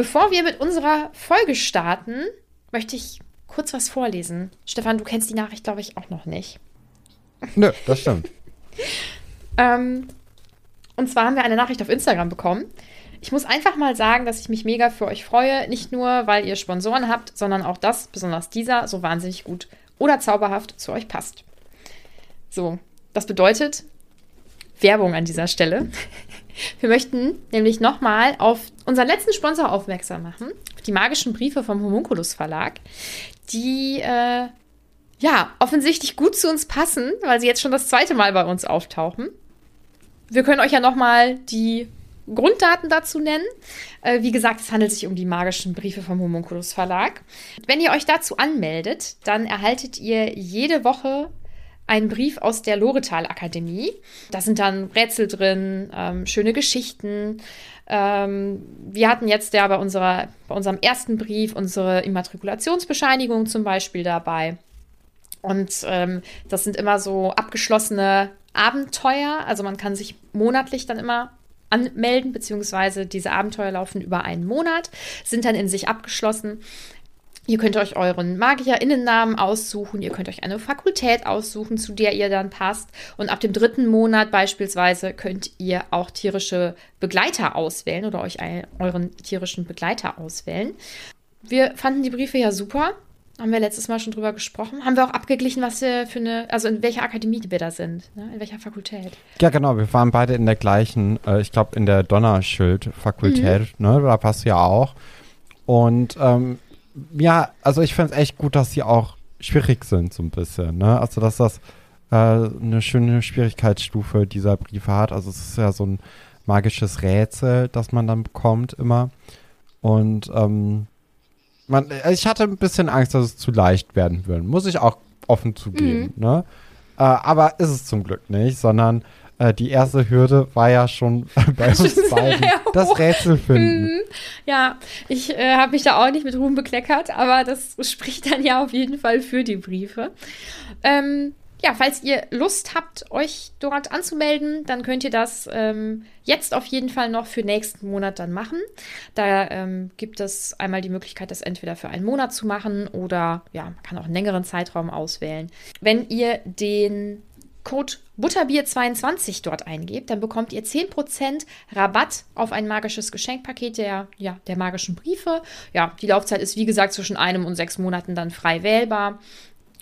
Bevor wir mit unserer Folge starten, möchte ich kurz was vorlesen. Stefan, du kennst die Nachricht, glaube ich, auch noch nicht. Nö, das stimmt. ähm, und zwar haben wir eine Nachricht auf Instagram bekommen. Ich muss einfach mal sagen, dass ich mich mega für euch freue. Nicht nur, weil ihr Sponsoren habt, sondern auch das, besonders dieser, so wahnsinnig gut oder zauberhaft zu euch passt. So, das bedeutet Werbung an dieser Stelle. Wir möchten nämlich nochmal auf unseren letzten Sponsor aufmerksam machen, auf die magischen Briefe vom Homunculus Verlag, die äh, ja offensichtlich gut zu uns passen, weil sie jetzt schon das zweite Mal bei uns auftauchen. Wir können euch ja nochmal die Grunddaten dazu nennen. Äh, wie gesagt, es handelt sich um die magischen Briefe vom Homunculus Verlag. Wenn ihr euch dazu anmeldet, dann erhaltet ihr jede Woche einen Brief aus der Loretal Akademie. Da sind dann Rätsel drin, ähm, schöne Geschichten. Ähm, wir hatten jetzt ja bei, unserer, bei unserem ersten Brief unsere Immatrikulationsbescheinigung zum Beispiel dabei. Und ähm, das sind immer so abgeschlossene Abenteuer. Also man kann sich monatlich dann immer anmelden, beziehungsweise diese Abenteuer laufen über einen Monat, sind dann in sich abgeschlossen. Ihr könnt euch euren Magierinnennamen aussuchen, ihr könnt euch eine Fakultät aussuchen, zu der ihr dann passt. Und ab dem dritten Monat beispielsweise könnt ihr auch tierische Begleiter auswählen oder euch einen, euren tierischen Begleiter auswählen. Wir fanden die Briefe ja super. Haben wir letztes Mal schon drüber gesprochen. Haben wir auch abgeglichen, was wir für eine, also in welcher Akademie wir da sind, ne? in welcher Fakultät. Ja, genau. Wir waren beide in der gleichen, äh, ich glaube, in der Donnerschild-Fakultät. Mhm. Ne? Da passt ja auch. Und ähm, ja, also ich finde es echt gut, dass sie auch schwierig sind, so ein bisschen. Ne? Also, dass das äh, eine schöne Schwierigkeitsstufe dieser Briefe hat. Also, es ist ja so ein magisches Rätsel, das man dann bekommt immer. Und ähm, man, ich hatte ein bisschen Angst, dass es zu leicht werden würde. Muss ich auch offen zugeben. Mhm. Ne? Äh, aber ist es zum Glück nicht, sondern äh, die erste Hürde war ja schon bei uns beiden das Rätsel finden. Mhm. Ja, ich äh, habe mich da auch nicht mit Ruhm bekleckert, aber das spricht dann ja auf jeden Fall für die Briefe. Ähm, ja, falls ihr Lust habt, euch dort anzumelden, dann könnt ihr das ähm, jetzt auf jeden Fall noch für nächsten Monat dann machen. Da ähm, gibt es einmal die Möglichkeit, das entweder für einen Monat zu machen oder ja, man kann auch einen längeren Zeitraum auswählen. Wenn ihr den Code Butterbier22 dort eingebt, dann bekommt ihr 10% Rabatt auf ein magisches Geschenkpaket der, ja, der magischen Briefe. Ja, die Laufzeit ist wie gesagt zwischen einem und sechs Monaten dann frei wählbar.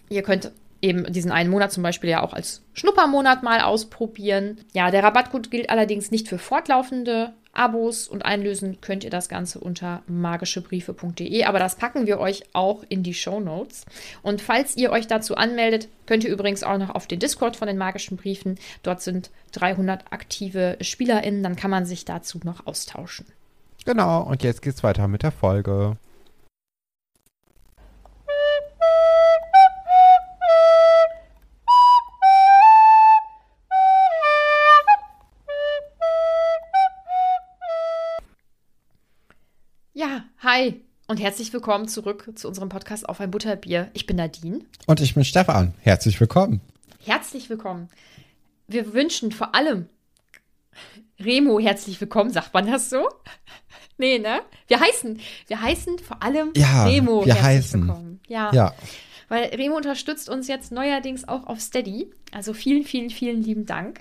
Ihr könnt eben diesen einen Monat zum Beispiel ja auch als Schnuppermonat mal ausprobieren. Ja, der Rabattcode gilt allerdings nicht für fortlaufende Abos und einlösen könnt ihr das Ganze unter magischebriefe.de. Aber das packen wir euch auch in die Show Notes. Und falls ihr euch dazu anmeldet, könnt ihr übrigens auch noch auf den Discord von den magischen Briefen. Dort sind 300 aktive SpielerInnen. Dann kann man sich dazu noch austauschen. Genau, und jetzt geht's weiter mit der Folge. Hi und herzlich willkommen zurück zu unserem Podcast auf ein Butterbier. Ich bin Nadine. Und ich bin Stefan. Herzlich willkommen. Herzlich willkommen. Wir wünschen vor allem Remo herzlich willkommen. Sagt man das so? Nee, ne? Wir heißen, wir heißen vor allem ja, Remo wir herzlich heißen. willkommen. Ja. ja. Weil Remo unterstützt uns jetzt neuerdings auch auf Steady. Also vielen, vielen, vielen lieben Dank.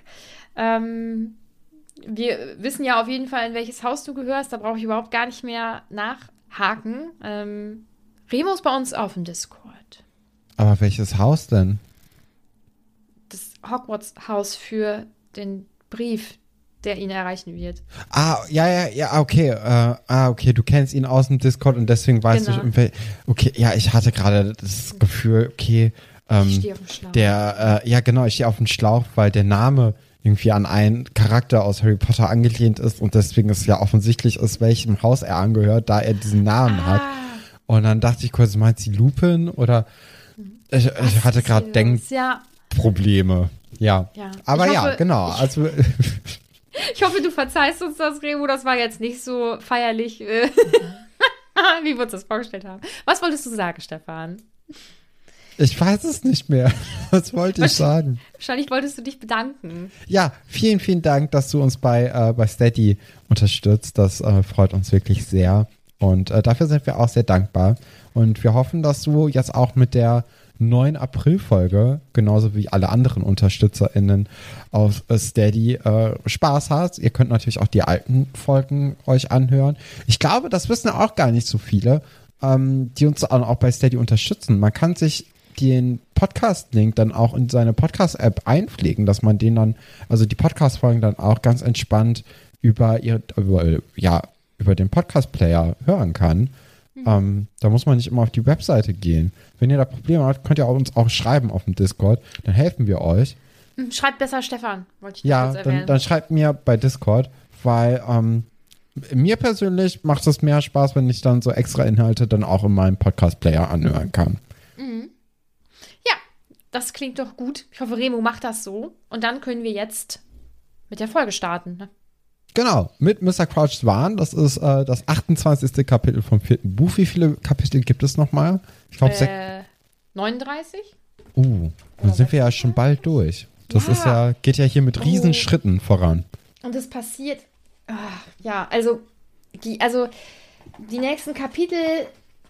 Ähm, wir wissen ja auf jeden Fall, in welches Haus du gehörst. Da brauche ich überhaupt gar nicht mehr nach Haken. Ähm, Remo ist bei uns auf dem Discord. Aber welches Haus denn? Das Hogwarts-Haus für den Brief, der ihn erreichen wird. Ah, ja, ja, ja, okay. Äh, ah, okay, du kennst ihn aus dem Discord und deswegen weißt genau. du, okay, ja, ich hatte gerade das Gefühl, okay, ähm, ich stehe auf dem Schlauch. Der, äh, ja, genau, ich stehe auf dem Schlauch, weil der Name irgendwie an einen Charakter aus Harry Potter angelehnt ist und deswegen ist ja offensichtlich ist, welchem Haus er angehört, da er diesen Namen ah. hat. Und dann dachte ich kurz, meint sie Lupin oder ich, ich hatte gerade Denkprobleme. Ja. ja. Aber hoffe, ja, genau. Ich, also ich hoffe, du verzeihst uns das, Remo. Das war jetzt nicht so feierlich, äh, wie wir uns das vorgestellt haben. Was wolltest du sagen, Stefan? Ich weiß es nicht mehr. Was wollte ich sagen? Wahrscheinlich wolltest du dich bedanken. Ja, vielen, vielen Dank, dass du uns bei, äh, bei Steady unterstützt. Das äh, freut uns wirklich sehr. Und äh, dafür sind wir auch sehr dankbar. Und wir hoffen, dass du jetzt auch mit der neuen April-Folge, genauso wie alle anderen UnterstützerInnen auf äh, Steady, äh, Spaß hast. Ihr könnt natürlich auch die alten Folgen euch anhören. Ich glaube, das wissen auch gar nicht so viele, ähm, die uns auch bei Steady unterstützen. Man kann sich den Podcast-Link dann auch in seine Podcast-App einpflegen, dass man den dann, also die Podcast-Folgen dann auch ganz entspannt über ihr, über, ja, über den Podcast-Player hören kann. Mhm. Ähm, da muss man nicht immer auf die Webseite gehen. Wenn ihr da Probleme habt, könnt ihr uns auch schreiben auf dem Discord. Dann helfen wir euch. Hm, schreibt besser Stefan, wollte ich Ja, dann, dann, schreibt mir bei Discord, weil ähm, mir persönlich macht es mehr Spaß, wenn ich dann so extra Inhalte dann auch in meinem Podcast-Player anhören kann. Das klingt doch gut. Ich hoffe, Remo macht das so. Und dann können wir jetzt mit der Folge starten. Ne? Genau, mit Mr. Crouch's Wahn. Das ist äh, das 28. Kapitel vom vierten Buch. Wie viele Kapitel gibt es nochmal? Ich glaube, äh, 39? Uh, dann sind wir ja schon bald durch. Das ja. ist ja, geht ja hier mit riesen oh. Voran. Und es passiert, ach, ja, also die, also die nächsten Kapitel,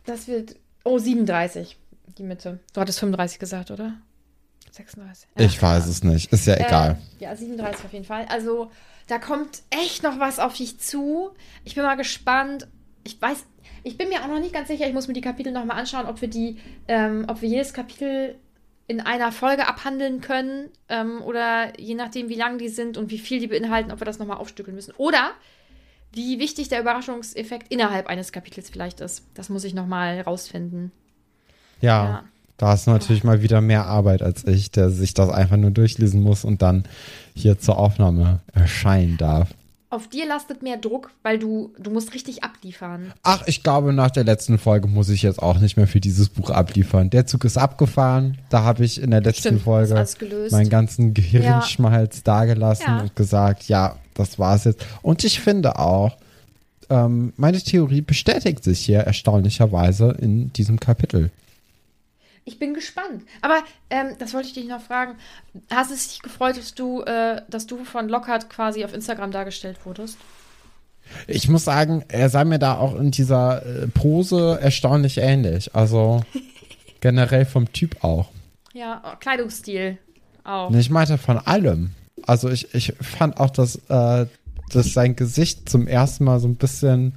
das wird, oh, 37, die Mitte. Du hattest 35 gesagt, oder? 36. Ja, ich weiß es nicht, ist ja äh, egal. Ja, 37 auf jeden Fall. Also, da kommt echt noch was auf dich zu. Ich bin mal gespannt. Ich weiß, ich bin mir auch noch nicht ganz sicher. Ich muss mir die Kapitel nochmal anschauen, ob wir die, ähm, ob wir jedes Kapitel in einer Folge abhandeln können ähm, oder je nachdem, wie lang die sind und wie viel die beinhalten, ob wir das nochmal aufstückeln müssen. Oder wie wichtig der Überraschungseffekt innerhalb eines Kapitels vielleicht ist. Das muss ich nochmal rausfinden. Ja. ja. Da hast du natürlich mal wieder mehr Arbeit als ich, der sich das einfach nur durchlesen muss und dann hier zur Aufnahme erscheinen darf. Auf dir lastet mehr Druck, weil du, du musst richtig abliefern. Ach, ich glaube, nach der letzten Folge muss ich jetzt auch nicht mehr für dieses Buch abliefern. Der Zug ist abgefahren. Da habe ich in der letzten Stimmt, Folge meinen ganzen Gehirnschmalz ja. dagelassen ja. und gesagt, ja, das war's jetzt. Und ich finde auch, ähm, meine Theorie bestätigt sich hier erstaunlicherweise in diesem Kapitel. Ich bin gespannt. Aber ähm, das wollte ich dich noch fragen. Hast es dich gefreut, dass du, äh, dass du von Lockhart quasi auf Instagram dargestellt wurdest? Ich muss sagen, er sah mir da auch in dieser äh, Pose erstaunlich ähnlich. Also generell vom Typ auch. Ja, oh, Kleidungsstil auch. Ich meinte von allem. Also ich, ich fand auch, dass, äh, dass sein Gesicht zum ersten Mal so ein bisschen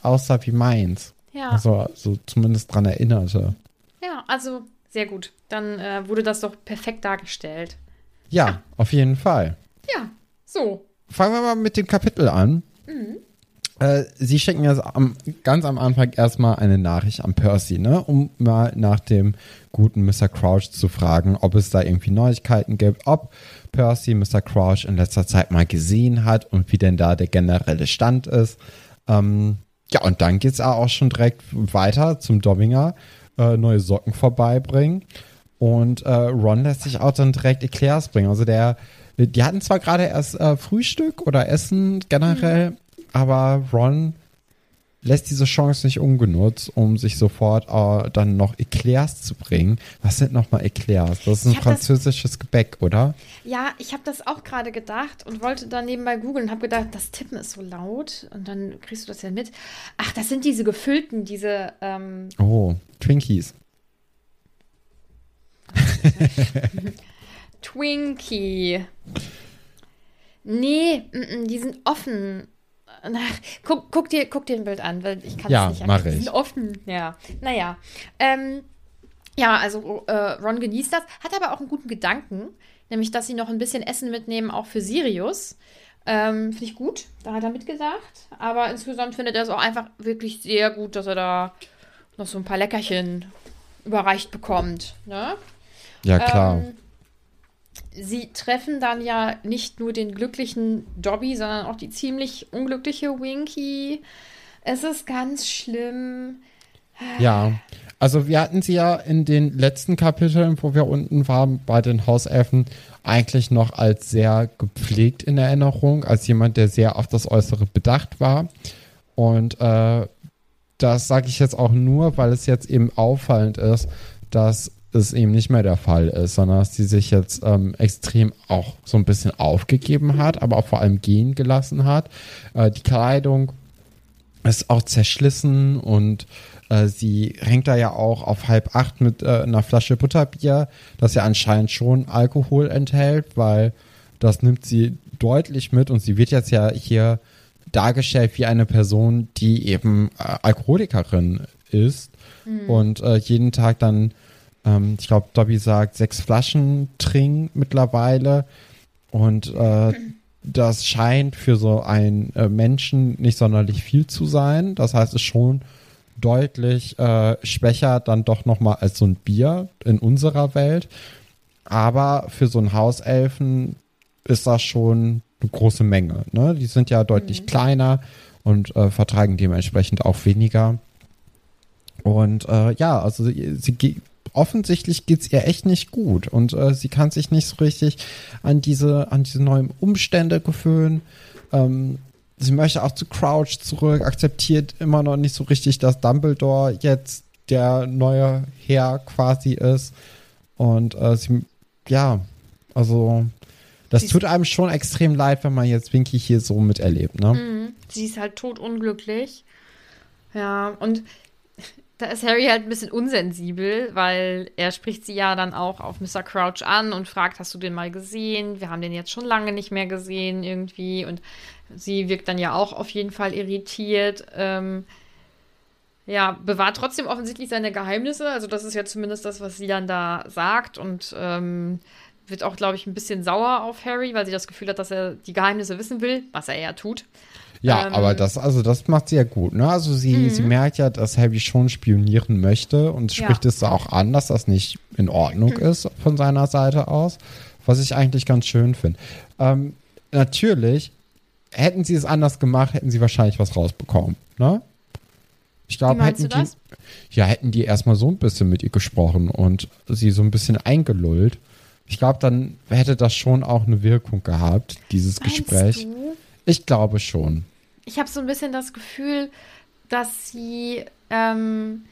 aussah wie meins. Ja. Also so zumindest dran erinnerte. Ja, also sehr gut. Dann äh, wurde das doch perfekt dargestellt. Ja, ja, auf jeden Fall. Ja, so. Fangen wir mal mit dem Kapitel an. Mhm. Äh, Sie schicken ja am, ganz am Anfang erstmal eine Nachricht an Percy, ne, um mal nach dem guten Mr. Crouch zu fragen, ob es da irgendwie Neuigkeiten gibt, ob Percy Mr. Crouch in letzter Zeit mal gesehen hat und wie denn da der generelle Stand ist. Ähm, ja, und dann geht es auch schon direkt weiter zum Dobbinger äh, neue Socken vorbeibringen. Und äh, Ron lässt sich auch dann direkt Eclairs bringen. Also der, die hatten zwar gerade erst äh, Frühstück oder Essen generell, mhm. aber Ron lässt diese Chance nicht ungenutzt, um sich sofort äh, dann noch Eclairs zu bringen. Was sind nochmal Eclairs? Das ist ein französisches das, Gebäck, oder? Ja, ich habe das auch gerade gedacht und wollte dann nebenbei googeln und habe gedacht, das Tippen ist so laut und dann kriegst du das ja mit. Ach, das sind diese gefüllten, diese. Ähm oh, Twinkies. Twinkie. Nee, m -m, die sind offen. Guck, guck, dir, guck dir ein Bild an, weil ich kann ja, es nicht mache ich. offen. Ja, naja. Ähm, ja, also äh, Ron genießt das, hat aber auch einen guten Gedanken, nämlich, dass sie noch ein bisschen Essen mitnehmen, auch für Sirius. Ähm, Finde ich gut, da hat er mitgedacht. Aber insgesamt findet er es auch einfach wirklich sehr gut, dass er da noch so ein paar Leckerchen überreicht bekommt. Ne? Ja, klar. Ähm, sie treffen dann ja nicht nur den glücklichen Dobby, sondern auch die ziemlich unglückliche Winky. Es ist ganz schlimm. Ja, also wir hatten sie ja in den letzten Kapiteln, wo wir unten waren, bei den Hauselfen, eigentlich noch als sehr gepflegt in Erinnerung, als jemand, der sehr auf das Äußere bedacht war. Und äh, das sage ich jetzt auch nur, weil es jetzt eben auffallend ist, dass es eben nicht mehr der Fall ist, sondern dass sie sich jetzt ähm, extrem auch so ein bisschen aufgegeben hat, aber auch vor allem gehen gelassen hat. Äh, die Kleidung ist auch zerschlissen und äh, sie hängt da ja auch auf halb acht mit äh, einer Flasche Butterbier, das ja anscheinend schon Alkohol enthält, weil das nimmt sie deutlich mit und sie wird jetzt ja hier dargestellt wie eine Person, die eben äh, Alkoholikerin ist mhm. und äh, jeden Tag dann, ähm, ich glaube, Dobby sagt, sechs Flaschen trinkt mittlerweile und äh, das scheint für so einen äh, Menschen nicht sonderlich viel zu sein. Das heißt, es ist schon deutlich äh, schwächer dann doch nochmal als so ein Bier in unserer Welt. Aber für so einen Hauselfen ist das schon eine große Menge. Ne? Die sind ja deutlich mhm. kleiner und äh, vertragen dementsprechend auch weniger. Und äh, ja, also sie, sie offensichtlich geht es ihr echt nicht gut und äh, sie kann sich nicht so richtig an diese, an diese neuen Umstände gewöhnen. Ähm, sie möchte auch zu Crouch zurück, akzeptiert immer noch nicht so richtig, dass Dumbledore jetzt der neue Herr quasi ist. Und äh, sie, ja, also das tut einem schon extrem leid, wenn man jetzt Winky hier so miterlebt, ne? Mhm. Sie ist halt totunglücklich. Ja, und da ist Harry halt ein bisschen unsensibel, weil er spricht sie ja dann auch auf Mr. Crouch an und fragt, hast du den mal gesehen? Wir haben den jetzt schon lange nicht mehr gesehen irgendwie. Und sie wirkt dann ja auch auf jeden Fall irritiert. Ähm, ja, bewahrt trotzdem offensichtlich seine Geheimnisse. Also das ist ja zumindest das, was sie dann da sagt. Und ähm, wird auch, glaube ich, ein bisschen sauer auf Harry, weil sie das Gefühl hat, dass er die Geheimnisse wissen will, was er ja tut. Ja, ähm, aber das, also das macht sie ja gut, ne? Also sie, mhm. sie merkt ja, dass Harry schon spionieren möchte und spricht ja. es auch an, dass das nicht in Ordnung mhm. ist von seiner Seite aus, was ich eigentlich ganz schön finde. Ähm, natürlich, hätten sie es anders gemacht, hätten sie wahrscheinlich was rausbekommen, ne? Ich glaube, hätten die, ja, hätten die erstmal so ein bisschen mit ihr gesprochen und sie so ein bisschen eingelullt. Ich glaube, dann hätte das schon auch eine Wirkung gehabt, dieses Meinst Gespräch. Du? Ich glaube schon ich habe so ein bisschen das Gefühl, dass sie, ähm,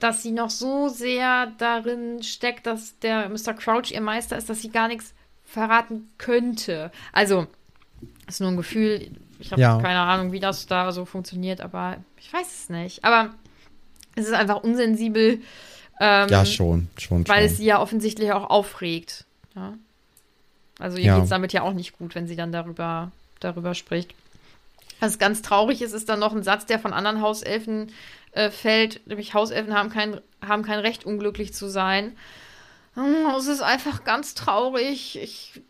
dass sie noch so sehr darin steckt, dass der Mr. Crouch ihr Meister ist, dass sie gar nichts verraten könnte. Also, ist nur ein Gefühl. Ich habe ja. keine Ahnung, wie das da so funktioniert, aber ich weiß es nicht. Aber es ist einfach unsensibel. Ähm, ja, schon, schon. Weil schon. es sie ja offensichtlich auch aufregt. Ja? Also ihr ja. geht es damit ja auch nicht gut, wenn sie dann darüber, darüber spricht. Was ganz traurig ist, ist dann noch ein Satz, der von anderen Hauselfen äh, fällt. Nämlich Hauselfen haben kein, haben kein Recht, unglücklich zu sein. Hm, es ist einfach ganz traurig. Ich,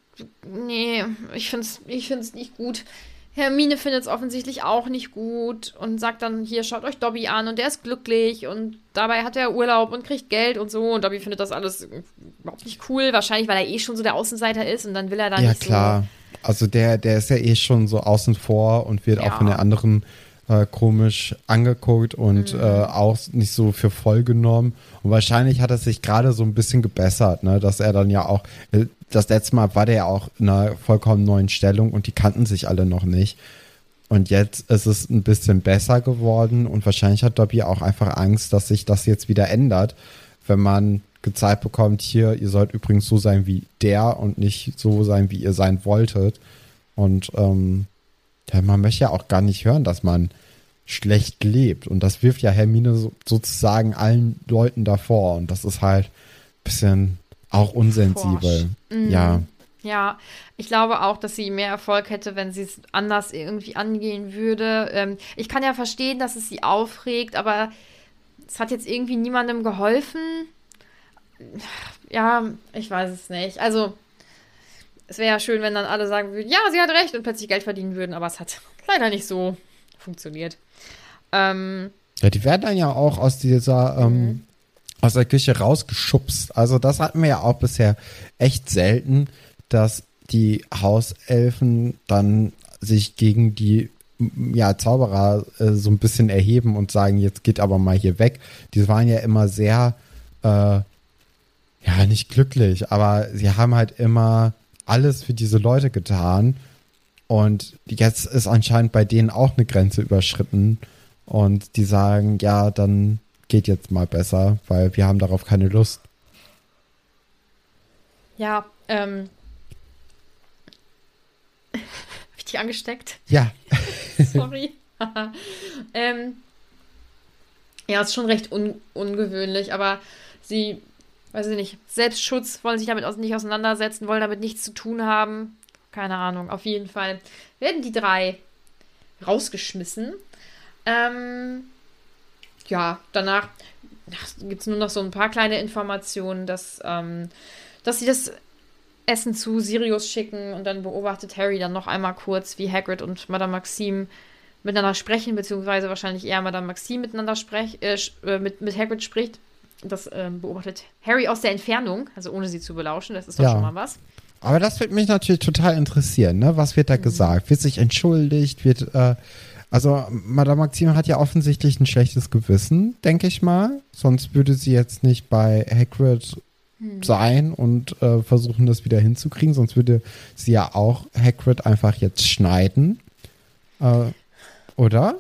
nee, ich finde es ich find's nicht gut. Hermine findet es offensichtlich auch nicht gut und sagt dann, hier, schaut euch Dobby an und der ist glücklich und dabei hat er Urlaub und kriegt Geld und so und Dobby findet das alles überhaupt nicht cool, wahrscheinlich, weil er eh schon so der Außenseiter ist und dann will er da ja, nicht klar. so also der, der ist ja eh schon so außen vor und wird ja. auch von den anderen äh, komisch angeguckt und mhm. äh, auch nicht so für voll genommen. Und wahrscheinlich hat er sich gerade so ein bisschen gebessert, ne? dass er dann ja auch, äh, das letzte Mal war der ja auch in einer vollkommen neuen Stellung und die kannten sich alle noch nicht. Und jetzt ist es ein bisschen besser geworden und wahrscheinlich hat Dobby auch einfach Angst, dass sich das jetzt wieder ändert, wenn man gezeigt bekommt, hier, ihr sollt übrigens so sein wie der und nicht so sein, wie ihr sein wolltet. Und ähm, ja, man möchte ja auch gar nicht hören, dass man schlecht lebt. Und das wirft ja Hermine so, sozusagen allen Leuten davor. Und das ist halt ein bisschen auch unsensibel. Mhm. Ja. Ja, ich glaube auch, dass sie mehr Erfolg hätte, wenn sie es anders irgendwie angehen würde. Ähm, ich kann ja verstehen, dass es sie aufregt, aber es hat jetzt irgendwie niemandem geholfen ja, ich weiß es nicht. Also, es wäre ja schön, wenn dann alle sagen würden, ja, sie hat recht und plötzlich Geld verdienen würden, aber es hat leider nicht so funktioniert. Ähm, ja, die werden dann ja auch aus dieser, ähm, mhm. aus der Küche rausgeschubst. Also, das hatten wir ja auch bisher echt selten, dass die Hauselfen dann sich gegen die ja, Zauberer äh, so ein bisschen erheben und sagen, jetzt geht aber mal hier weg. Die waren ja immer sehr äh, ja, nicht glücklich, aber sie haben halt immer alles für diese Leute getan. Und jetzt ist anscheinend bei denen auch eine Grenze überschritten. Und die sagen, ja, dann geht jetzt mal besser, weil wir haben darauf keine Lust. Ja, ähm. Hab ich dich angesteckt? Ja. Sorry. ähm, ja, ist schon recht un ungewöhnlich, aber sie, weiß ich nicht, Selbstschutz, wollen sich damit nicht auseinandersetzen, wollen damit nichts zu tun haben. Keine Ahnung, auf jeden Fall werden die drei rausgeschmissen. Ähm, ja, danach gibt es nur noch so ein paar kleine Informationen, dass, ähm, dass sie das Essen zu Sirius schicken und dann beobachtet Harry dann noch einmal kurz, wie Hagrid und Madame Maxime miteinander sprechen, beziehungsweise wahrscheinlich eher Madame Maxime miteinander sprech, äh, äh, mit, mit Hagrid spricht. Das ähm, beobachtet Harry aus der Entfernung, also ohne sie zu belauschen. Das ist doch ja. schon mal was. Aber das wird mich natürlich total interessieren, ne? Was wird da mhm. gesagt? Wird sich entschuldigt? Wird, äh, also Madame Maxime hat ja offensichtlich ein schlechtes Gewissen, denke ich mal. Sonst würde sie jetzt nicht bei Hagrid hm. sein und äh, versuchen, das wieder hinzukriegen. Sonst würde sie ja auch Hagrid einfach jetzt schneiden. Äh, oder?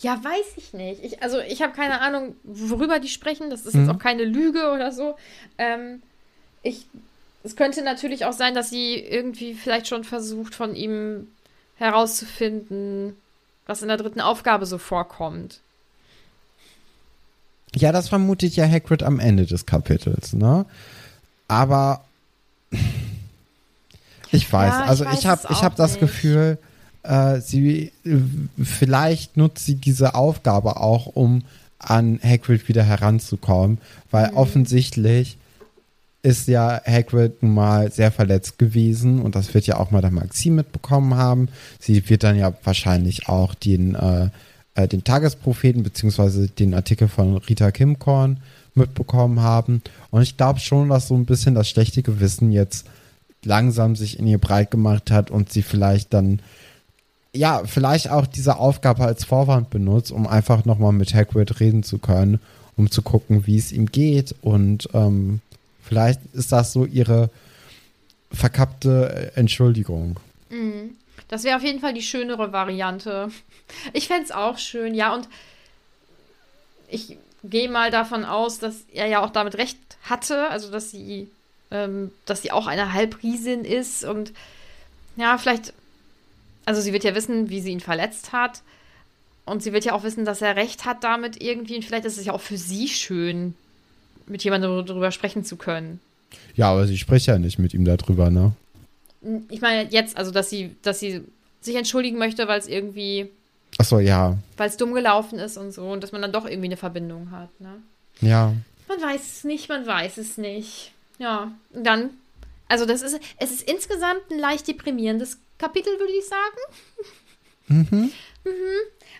Ja, weiß ich nicht. Ich, also ich habe keine Ahnung, worüber die sprechen. Das ist hm. jetzt auch keine Lüge oder so. Ähm, ich, es könnte natürlich auch sein, dass sie irgendwie vielleicht schon versucht, von ihm herauszufinden, was in der dritten Aufgabe so vorkommt. Ja, das vermutet ja Hagrid am Ende des Kapitels, ne? Aber ich weiß, ja, ich also weiß ich habe ich habe das Gefühl, äh, sie vielleicht nutzt sie diese Aufgabe auch, um an Hagrid wieder heranzukommen, weil mhm. offensichtlich ist ja Hagrid nun mal sehr verletzt gewesen und das wird ja auch mal der Maxim mitbekommen haben. Sie wird dann ja wahrscheinlich auch den äh, äh, den Tagespropheten beziehungsweise den Artikel von Rita Kimkorn mitbekommen haben. Und ich glaube schon, dass so ein bisschen das schlechte Gewissen jetzt langsam sich in ihr breit gemacht hat und sie vielleicht dann, ja, vielleicht auch diese Aufgabe als Vorwand benutzt, um einfach nochmal mit Hagrid reden zu können, um zu gucken, wie es ihm geht. Und ähm, vielleicht ist das so ihre verkappte Entschuldigung. Mhm. Das wäre auf jeden Fall die schönere Variante. Ich fände es auch schön, ja, und ich gehe mal davon aus, dass er ja auch damit recht hatte, also dass sie, ähm, dass sie auch eine Halbriesin ist und ja, vielleicht, also sie wird ja wissen, wie sie ihn verletzt hat. Und sie wird ja auch wissen, dass er recht hat damit irgendwie. Und vielleicht ist es ja auch für sie schön, mit jemandem darüber sprechen zu können. Ja, aber sie spricht ja nicht mit ihm darüber, ne? Ich meine jetzt, also dass sie, dass sie sich entschuldigen möchte, weil es irgendwie. Ach so, ja. Weil es dumm gelaufen ist und so und dass man dann doch irgendwie eine Verbindung hat, ne? Ja. Man weiß es nicht, man weiß es nicht. Ja, und dann, also das ist, es ist insgesamt ein leicht deprimierendes Kapitel, würde ich sagen. Mhm. Mhm.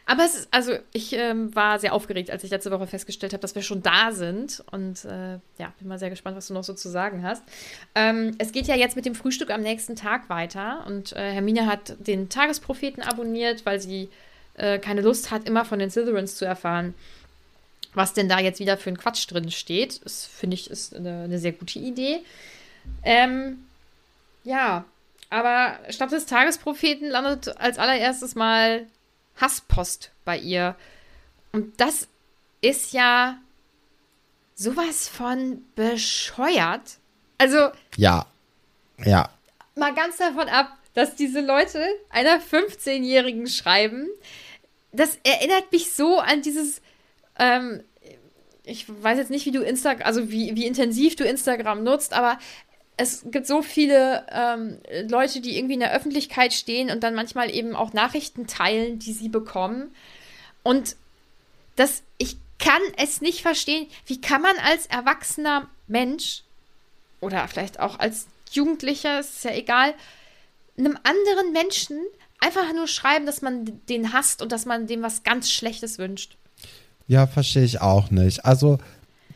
Aber es ist, also ich ähm, war sehr aufgeregt, als ich letzte Woche festgestellt habe, dass wir schon da sind. Und äh, ja, bin mal sehr gespannt, was du noch so zu sagen hast. Ähm, es geht ja jetzt mit dem Frühstück am nächsten Tag weiter. Und äh, Hermine hat den Tagespropheten abonniert, weil sie äh, keine Lust hat, immer von den Slytherins zu erfahren, was denn da jetzt wieder für ein Quatsch drin steht. Das finde ich ist eine, eine, sehr gute Idee. Ähm, ja, aber statt des Tagespropheten landet als allererstes mal Hasspost bei ihr. Und das ist ja sowas von bescheuert. Also. Ja. Ja. Mal ganz davon ab, dass diese Leute einer 15-Jährigen schreiben. Das erinnert mich so an dieses. Ähm, ich weiß jetzt nicht, wie du Instagram, also wie, wie intensiv du Instagram nutzt, aber es gibt so viele ähm, Leute, die irgendwie in der Öffentlichkeit stehen und dann manchmal eben auch Nachrichten teilen, die sie bekommen. Und das, ich kann es nicht verstehen. Wie kann man als erwachsener Mensch oder vielleicht auch als Jugendlicher, ist ja egal, einem anderen Menschen einfach nur schreiben, dass man den hasst und dass man dem was ganz Schlechtes wünscht. Ja, verstehe ich auch nicht. Also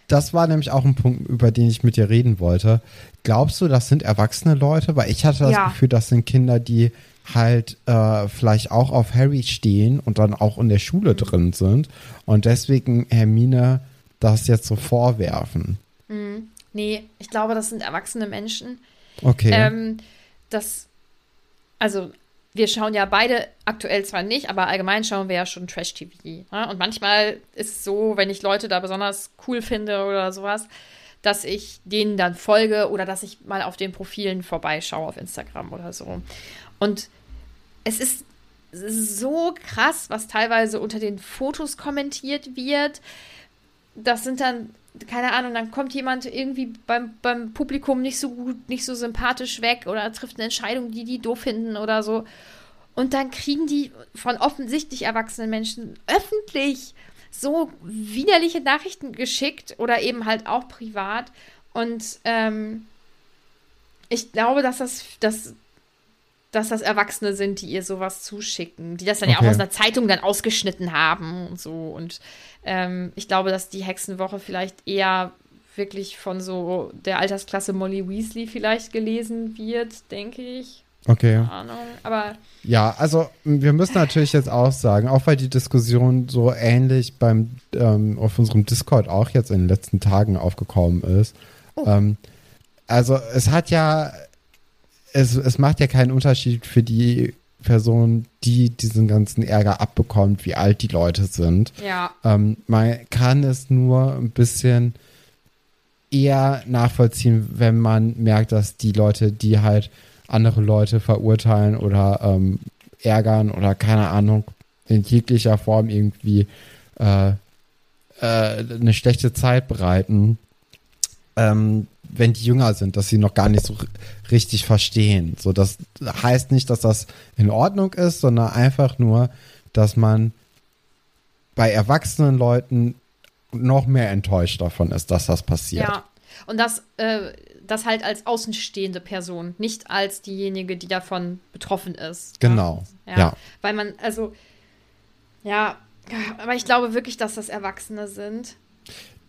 das war nämlich auch ein Punkt, über den ich mit dir reden wollte. Glaubst du, das sind erwachsene Leute? Weil ich hatte das ja. Gefühl, das sind Kinder, die halt äh, vielleicht auch auf Harry stehen und dann auch in der Schule mhm. drin sind und deswegen Hermine das jetzt so vorwerfen. Mhm. Nee, ich glaube, das sind erwachsene Menschen. Okay. Ähm, das, also wir schauen ja beide aktuell zwar nicht, aber allgemein schauen wir ja schon Trash-TV. Ne? Und manchmal ist es so, wenn ich Leute da besonders cool finde oder sowas, dass ich denen dann folge oder dass ich mal auf den Profilen vorbeischaue auf Instagram oder so. Und es ist es ist so krass, was teilweise unter den Fotos kommentiert wird. Das sind dann, keine Ahnung, dann kommt jemand irgendwie beim, beim Publikum nicht so gut, nicht so sympathisch weg oder trifft eine Entscheidung, die die doof finden oder so. Und dann kriegen die von offensichtlich erwachsenen Menschen öffentlich so widerliche Nachrichten geschickt oder eben halt auch privat. Und ähm, ich glaube, dass das, dass, dass das Erwachsene sind, die ihr sowas zuschicken, die das dann okay. ja auch aus einer Zeitung dann ausgeschnitten haben und so. Und ähm, ich glaube, dass die Hexenwoche vielleicht eher wirklich von so der Altersklasse Molly Weasley vielleicht gelesen wird, denke ich. Okay. Keine Ahnung, aber. Ja, also wir müssen natürlich jetzt auch sagen, auch weil die Diskussion so ähnlich beim ähm, auf unserem Discord auch jetzt in den letzten Tagen aufgekommen ist. Oh. Ähm, also es hat ja, es, es macht ja keinen Unterschied für die Person, die diesen ganzen Ärger abbekommt, wie alt die Leute sind. Ja. Ähm, man kann es nur ein bisschen eher nachvollziehen, wenn man merkt, dass die Leute, die halt andere Leute verurteilen oder ähm, ärgern oder keine Ahnung, in jeglicher Form irgendwie äh, äh, eine schlechte Zeit bereiten, ähm, wenn die jünger sind, dass sie noch gar nicht so richtig verstehen. So, das heißt nicht, dass das in Ordnung ist, sondern einfach nur, dass man bei erwachsenen Leuten noch mehr enttäuscht davon ist, dass das passiert. Ja, und das äh, das halt als außenstehende Person, nicht als diejenige, die davon betroffen ist. Genau. Ja. ja. Weil man, also, ja, aber ich glaube wirklich, dass das Erwachsene sind.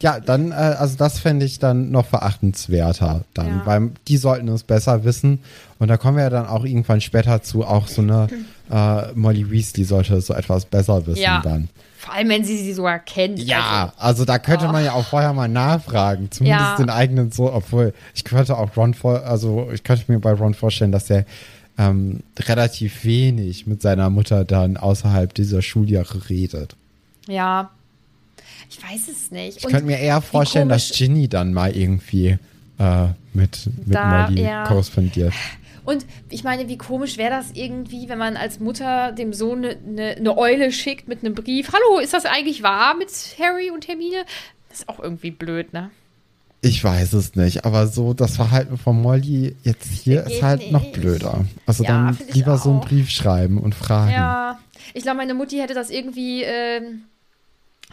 Ja, dann, äh, also das fände ich dann noch verachtenswerter dann, ja. weil die sollten es besser wissen. Und da kommen wir ja dann auch irgendwann später zu, auch so eine äh, Molly Weasley sollte so etwas besser wissen ja. dann. Vor allem, wenn sie sie sogar kennt. Ja, also, also da könnte oh. man ja auch vorher mal nachfragen. Zumindest ja. den eigenen Sohn, obwohl ich könnte auch Ron vor, also ich könnte mir bei Ron vorstellen, dass er ähm, relativ wenig mit seiner Mutter dann außerhalb dieser Schuljahre redet. Ja. Ich weiß es nicht. Ich könnte mir eher vorstellen, dass Ginny dann mal irgendwie äh, mit, mit da, Molly ja. korrespondiert. Und ich meine, wie komisch wäre das irgendwie, wenn man als Mutter dem Sohn eine ne, ne Eule schickt mit einem Brief. Hallo, ist das eigentlich wahr mit Harry und Hermine? Das ist auch irgendwie blöd, ne? Ich weiß es nicht, aber so das Verhalten von Molly jetzt hier Geht ist halt nicht. noch blöder. Also ja, dann lieber so einen Brief schreiben und fragen. Ja, ich glaube, meine Mutti hätte das irgendwie, äh,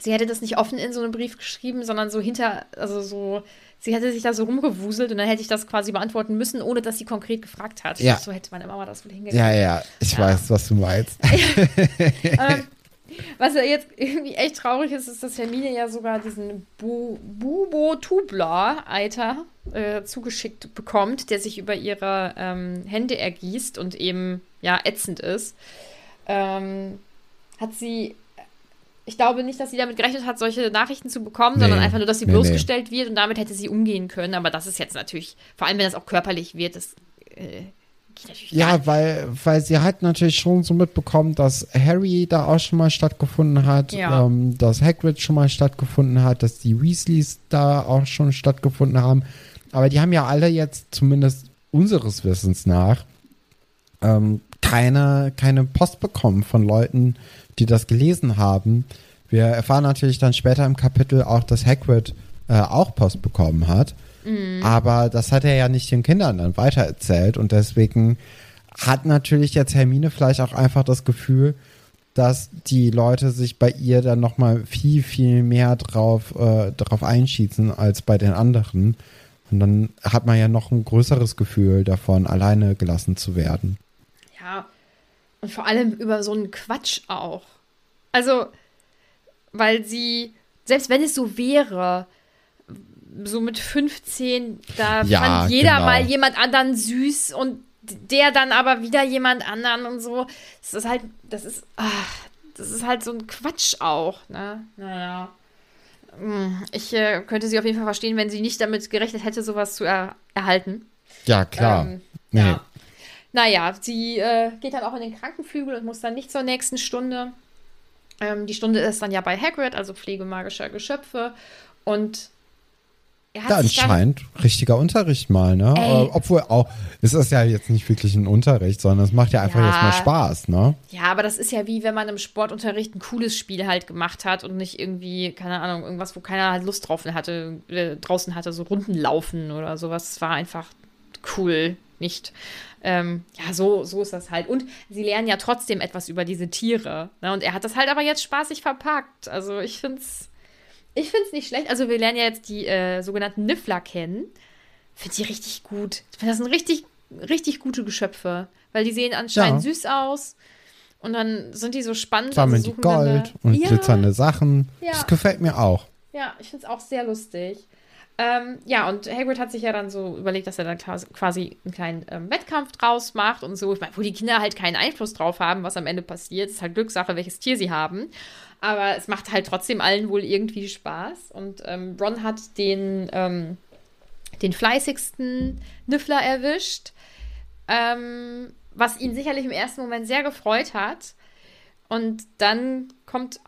sie hätte das nicht offen in so einem Brief geschrieben, sondern so hinter, also so sie hätte sich da so rumgewuselt und dann hätte ich das quasi beantworten müssen, ohne dass sie konkret gefragt hat. Ja. So hätte meine Mama das wohl hingekriegt. Ja, ja, ich ja. weiß, was du meinst. ähm, was ja jetzt irgendwie echt traurig ist, ist, dass Hermine ja sogar diesen Bu Bubo Tubler Eiter äh, zugeschickt bekommt, der sich über ihre ähm, Hände ergießt und eben ja ätzend ist. Ähm, hat sie ich glaube nicht, dass sie damit gerechnet hat, solche Nachrichten zu bekommen, nee. sondern einfach nur, dass sie nee, bloßgestellt nee. wird und damit hätte sie umgehen können. Aber das ist jetzt natürlich, vor allem wenn das auch körperlich wird, das äh, geht natürlich Ja, weil, weil sie hat natürlich schon so mitbekommen, dass Harry da auch schon mal stattgefunden hat, ja. ähm, dass Hagrid schon mal stattgefunden hat, dass die Weasleys da auch schon stattgefunden haben. Aber die haben ja alle jetzt, zumindest unseres Wissens nach, ähm, keine, keine Post bekommen von Leuten, die das gelesen haben. Wir erfahren natürlich dann später im Kapitel auch, dass Hagrid äh, auch Post bekommen hat. Mhm. Aber das hat er ja nicht den Kindern dann weitererzählt und deswegen hat natürlich jetzt Hermine vielleicht auch einfach das Gefühl, dass die Leute sich bei ihr dann nochmal viel, viel mehr drauf, äh, drauf einschießen als bei den anderen. Und dann hat man ja noch ein größeres Gefühl davon, alleine gelassen zu werden. Ja, und vor allem über so einen Quatsch auch. Also, weil sie, selbst wenn es so wäre, so mit 15, da ja, fand jeder genau. mal jemand anderen süß und der dann aber wieder jemand anderen und so. Das ist halt, das ist, ach, das ist halt so ein Quatsch auch, ne? Naja. Hm, ich äh, könnte sie auf jeden Fall verstehen, wenn sie nicht damit gerechnet hätte, sowas zu er erhalten. Ja, klar. Ähm, nee. ja. Naja, sie äh, geht dann auch in den Krankenflügel und muss dann nicht zur nächsten Stunde. Ähm, die Stunde ist dann ja bei Hagrid, also Pflege magischer Geschöpfe. Und er hat Ja, dann- anscheinend richtiger Unterricht mal, ne? Ey. Äh, Obwohl auch, es ist ja jetzt nicht wirklich ein Unterricht, sondern es macht ja einfach Ja. jetzt mal Spaß, ne? Ja, aber das ist ja wie, wenn man im Sportunterricht ein cooles Spiel halt gemacht hat und nicht irgendwie, keine Ahnung, irgendwas, wo keiner halt Lust drauf hatte, äh, draußen hatte, so Runden laufen oder sowas. Es war einfach cool, nicht. Ähm, ja, so, so ist das halt. Und sie lernen ja trotzdem etwas über diese Tiere. Ne? Und er hat das halt aber jetzt spaßig verpackt. Also ich find's, ich find's nicht schlecht. Also wir lernen ja jetzt die äh, sogenannten Niffler kennen. Finde die richtig gut. Ich finde das sind richtig, richtig gute Geschöpfe. Weil die sehen anscheinend Ja. süß aus. Und dann sind die so spannend. Sammeln also die Gold da- und ja, glitzernde Sachen. Ja. Das gefällt mir auch. ja, ich finde es auch sehr lustig. Ähm, ja, und Hagrid hat sich ja dann so überlegt, dass er dann quasi- einen kleinen ähm, Wettkampf draus macht und so. Ich meine, wo die Kinder halt keinen Einfluss drauf haben, was am Ende passiert. ist halt Glückssache, welches Tier sie haben. Aber es macht halt trotzdem allen wohl irgendwie Spaß. Und ähm, Ron hat den, ähm, den fleißigsten Niffler erwischt, ähm, was ihn sicherlich im ersten Moment sehr gefreut hat. Und dann kommt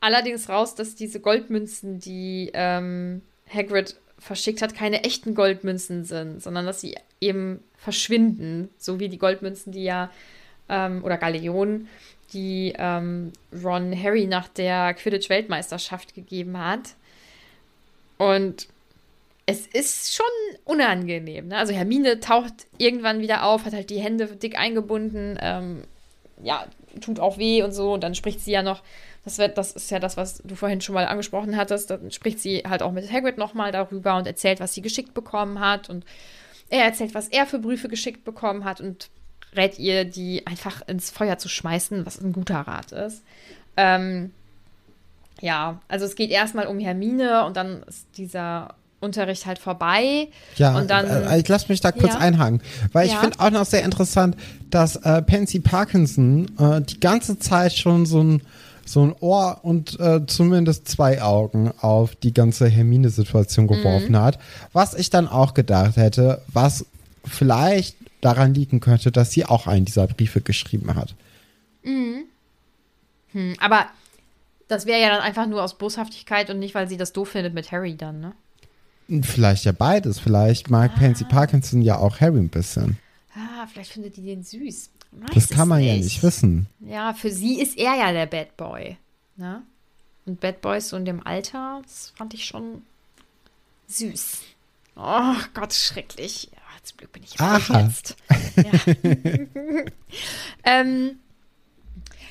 allerdings raus, dass diese Goldmünzen, die ähm, Hagrid verschickt hat, keine echten Goldmünzen sind, sondern dass sie eben verschwinden, so wie die Goldmünzen, die ja, ähm, oder Galeonen, die ähm, Ron Harry nach der Quidditch-Weltmeisterschaft gegeben hat. Und es ist schon unangenehm. Ne? Also Hermine taucht irgendwann wieder auf, hat halt die Hände dick eingebunden, ähm, ja, tut auch weh und so. Und dann spricht sie ja noch, das, wird, das ist ja das, was du vorhin schon mal angesprochen hattest, dann spricht sie halt auch mit Hagrid nochmal darüber und erzählt, was sie geschickt bekommen hat. Und er erzählt, was er für Briefe geschickt bekommen hat und rät ihr, die einfach ins Feuer zu schmeißen, was ein guter Rat ist. Ähm, ja, also es geht erstmal um Hermine und dann ist dieser Unterricht halt vorbei. Ja, Und dann- äh, ich lass mich da kurz Ja. einhaken, weil ich Ja. finde auch noch sehr interessant, dass äh, Pansy Parkinson äh, die ganze Zeit schon so ein so ein Ohr und äh, zumindest zwei Augen auf die ganze Hermine-Situation geworfen hat. Was ich dann auch gedacht hätte, was vielleicht daran liegen könnte, dass sie auch einen dieser Briefe geschrieben hat. Hm, aber das wäre ja dann einfach nur aus Boshaftigkeit und nicht, weil sie das doof findet mit Harry dann, ne? Vielleicht ja beides. Vielleicht mag Pansy Parkinson ja auch Harry ein bisschen. Ah, vielleicht findet die den süß. Das kann man ja nicht wissen. Ja, für sie ist er ja der Bad Boy. Ne? Und Bad Boys so in dem Alter, das fand ich schon süß. Oh Gott, schrecklich. Ja, zum Glück bin ich jetzt. Ja. ähm,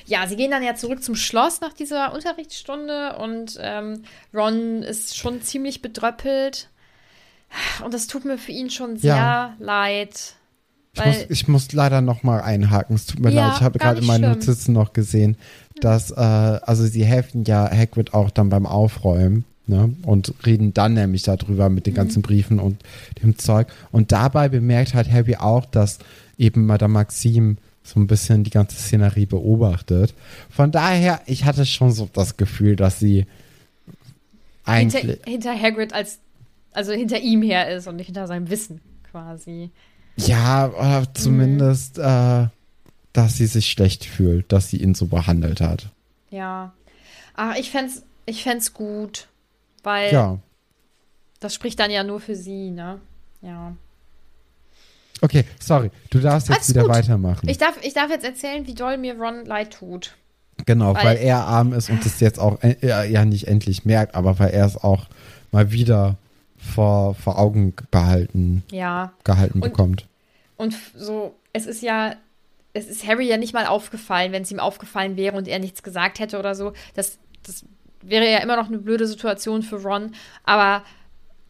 ja, sie gehen dann ja zurück zum Schloss nach dieser Unterrichtsstunde und ähm, Ron ist schon ziemlich bedröppelt. Und das tut mir für ihn schon sehr Ja. leid. Ich muss, ich muss leider noch mal einhaken. Es tut mir Ja, leid, ich habe gerade in meinen schlimm. Notizen noch gesehen, dass, äh, also sie helfen ja Hagrid auch dann beim Aufräumen. Ne? Und reden dann nämlich darüber mit den ganzen Briefen und dem Zeug. Und dabei bemerkt halt Harry auch, dass eben Madame Maxime so ein bisschen die ganze Szenerie beobachtet. Von daher, ich hatte schon so das Gefühl, dass sie eigentlich. hinter, hinter Hagrid als, also hinter ihm her ist und nicht hinter seinem Wissen quasi. Ja, oder zumindest, äh, dass sie sich schlecht fühlt, dass sie ihn so behandelt hat. Ja. Ach, ich fänd's, ich fänd's gut, weil Ja. das spricht dann ja nur für sie, ne? Ja. Okay, sorry. Du darfst jetzt Alles wieder gut. weitermachen. Ich darf, ich darf jetzt erzählen, wie doll mir Ron leid tut. genau, weil, weil- er arm ist und es jetzt auch äh, ja nicht endlich merkt, aber weil er es auch mal wieder vor, vor Augen behalten, Ja. gehalten Und- bekommt. Und so, es ist ja, es ist Harry ja nicht mal aufgefallen, wenn es ihm aufgefallen wäre und er nichts gesagt hätte oder so. Das, das wäre ja immer noch eine blöde Situation für Ron. Aber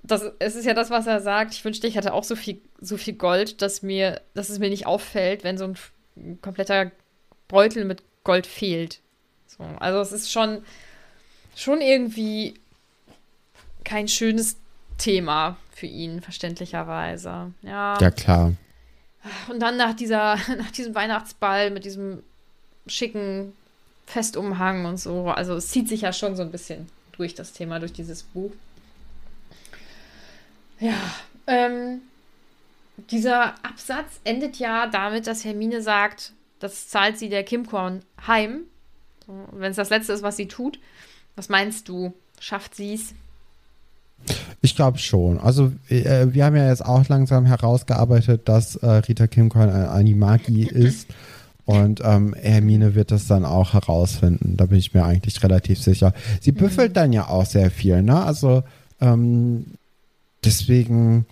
das, es ist ja das, was er sagt. Ich wünschte, ich hätte auch so viel, so viel Gold, dass mir, dass es mir nicht auffällt, wenn so ein, ein kompletter Beutel mit Gold fehlt. So, also es ist schon, schon irgendwie kein schönes Thema für ihn, verständlicherweise. Ja. Ja, klar. Und dann nach dieser, nach diesem Weihnachtsball mit diesem schicken Festumhang und so. Also es zieht sich ja schon so ein bisschen durch das Thema, durch dieses Buch. Ja, ähm, dieser Absatz endet ja damit, dass Hermine sagt, das zahlt sie der Kimkorn heim. So, Wenn es das Letzte ist, was sie tut. Was meinst du? Schafft sie es? Ich glaube schon. Also äh, wir haben ja jetzt auch langsam herausgearbeitet, dass äh, Rita Kimcorn ein Animagi ist. Und ähm, Hermine wird das dann auch herausfinden. Da bin ich mir eigentlich relativ sicher. Sie büffelt dann ja auch sehr viel, ne? Also ähm, deswegen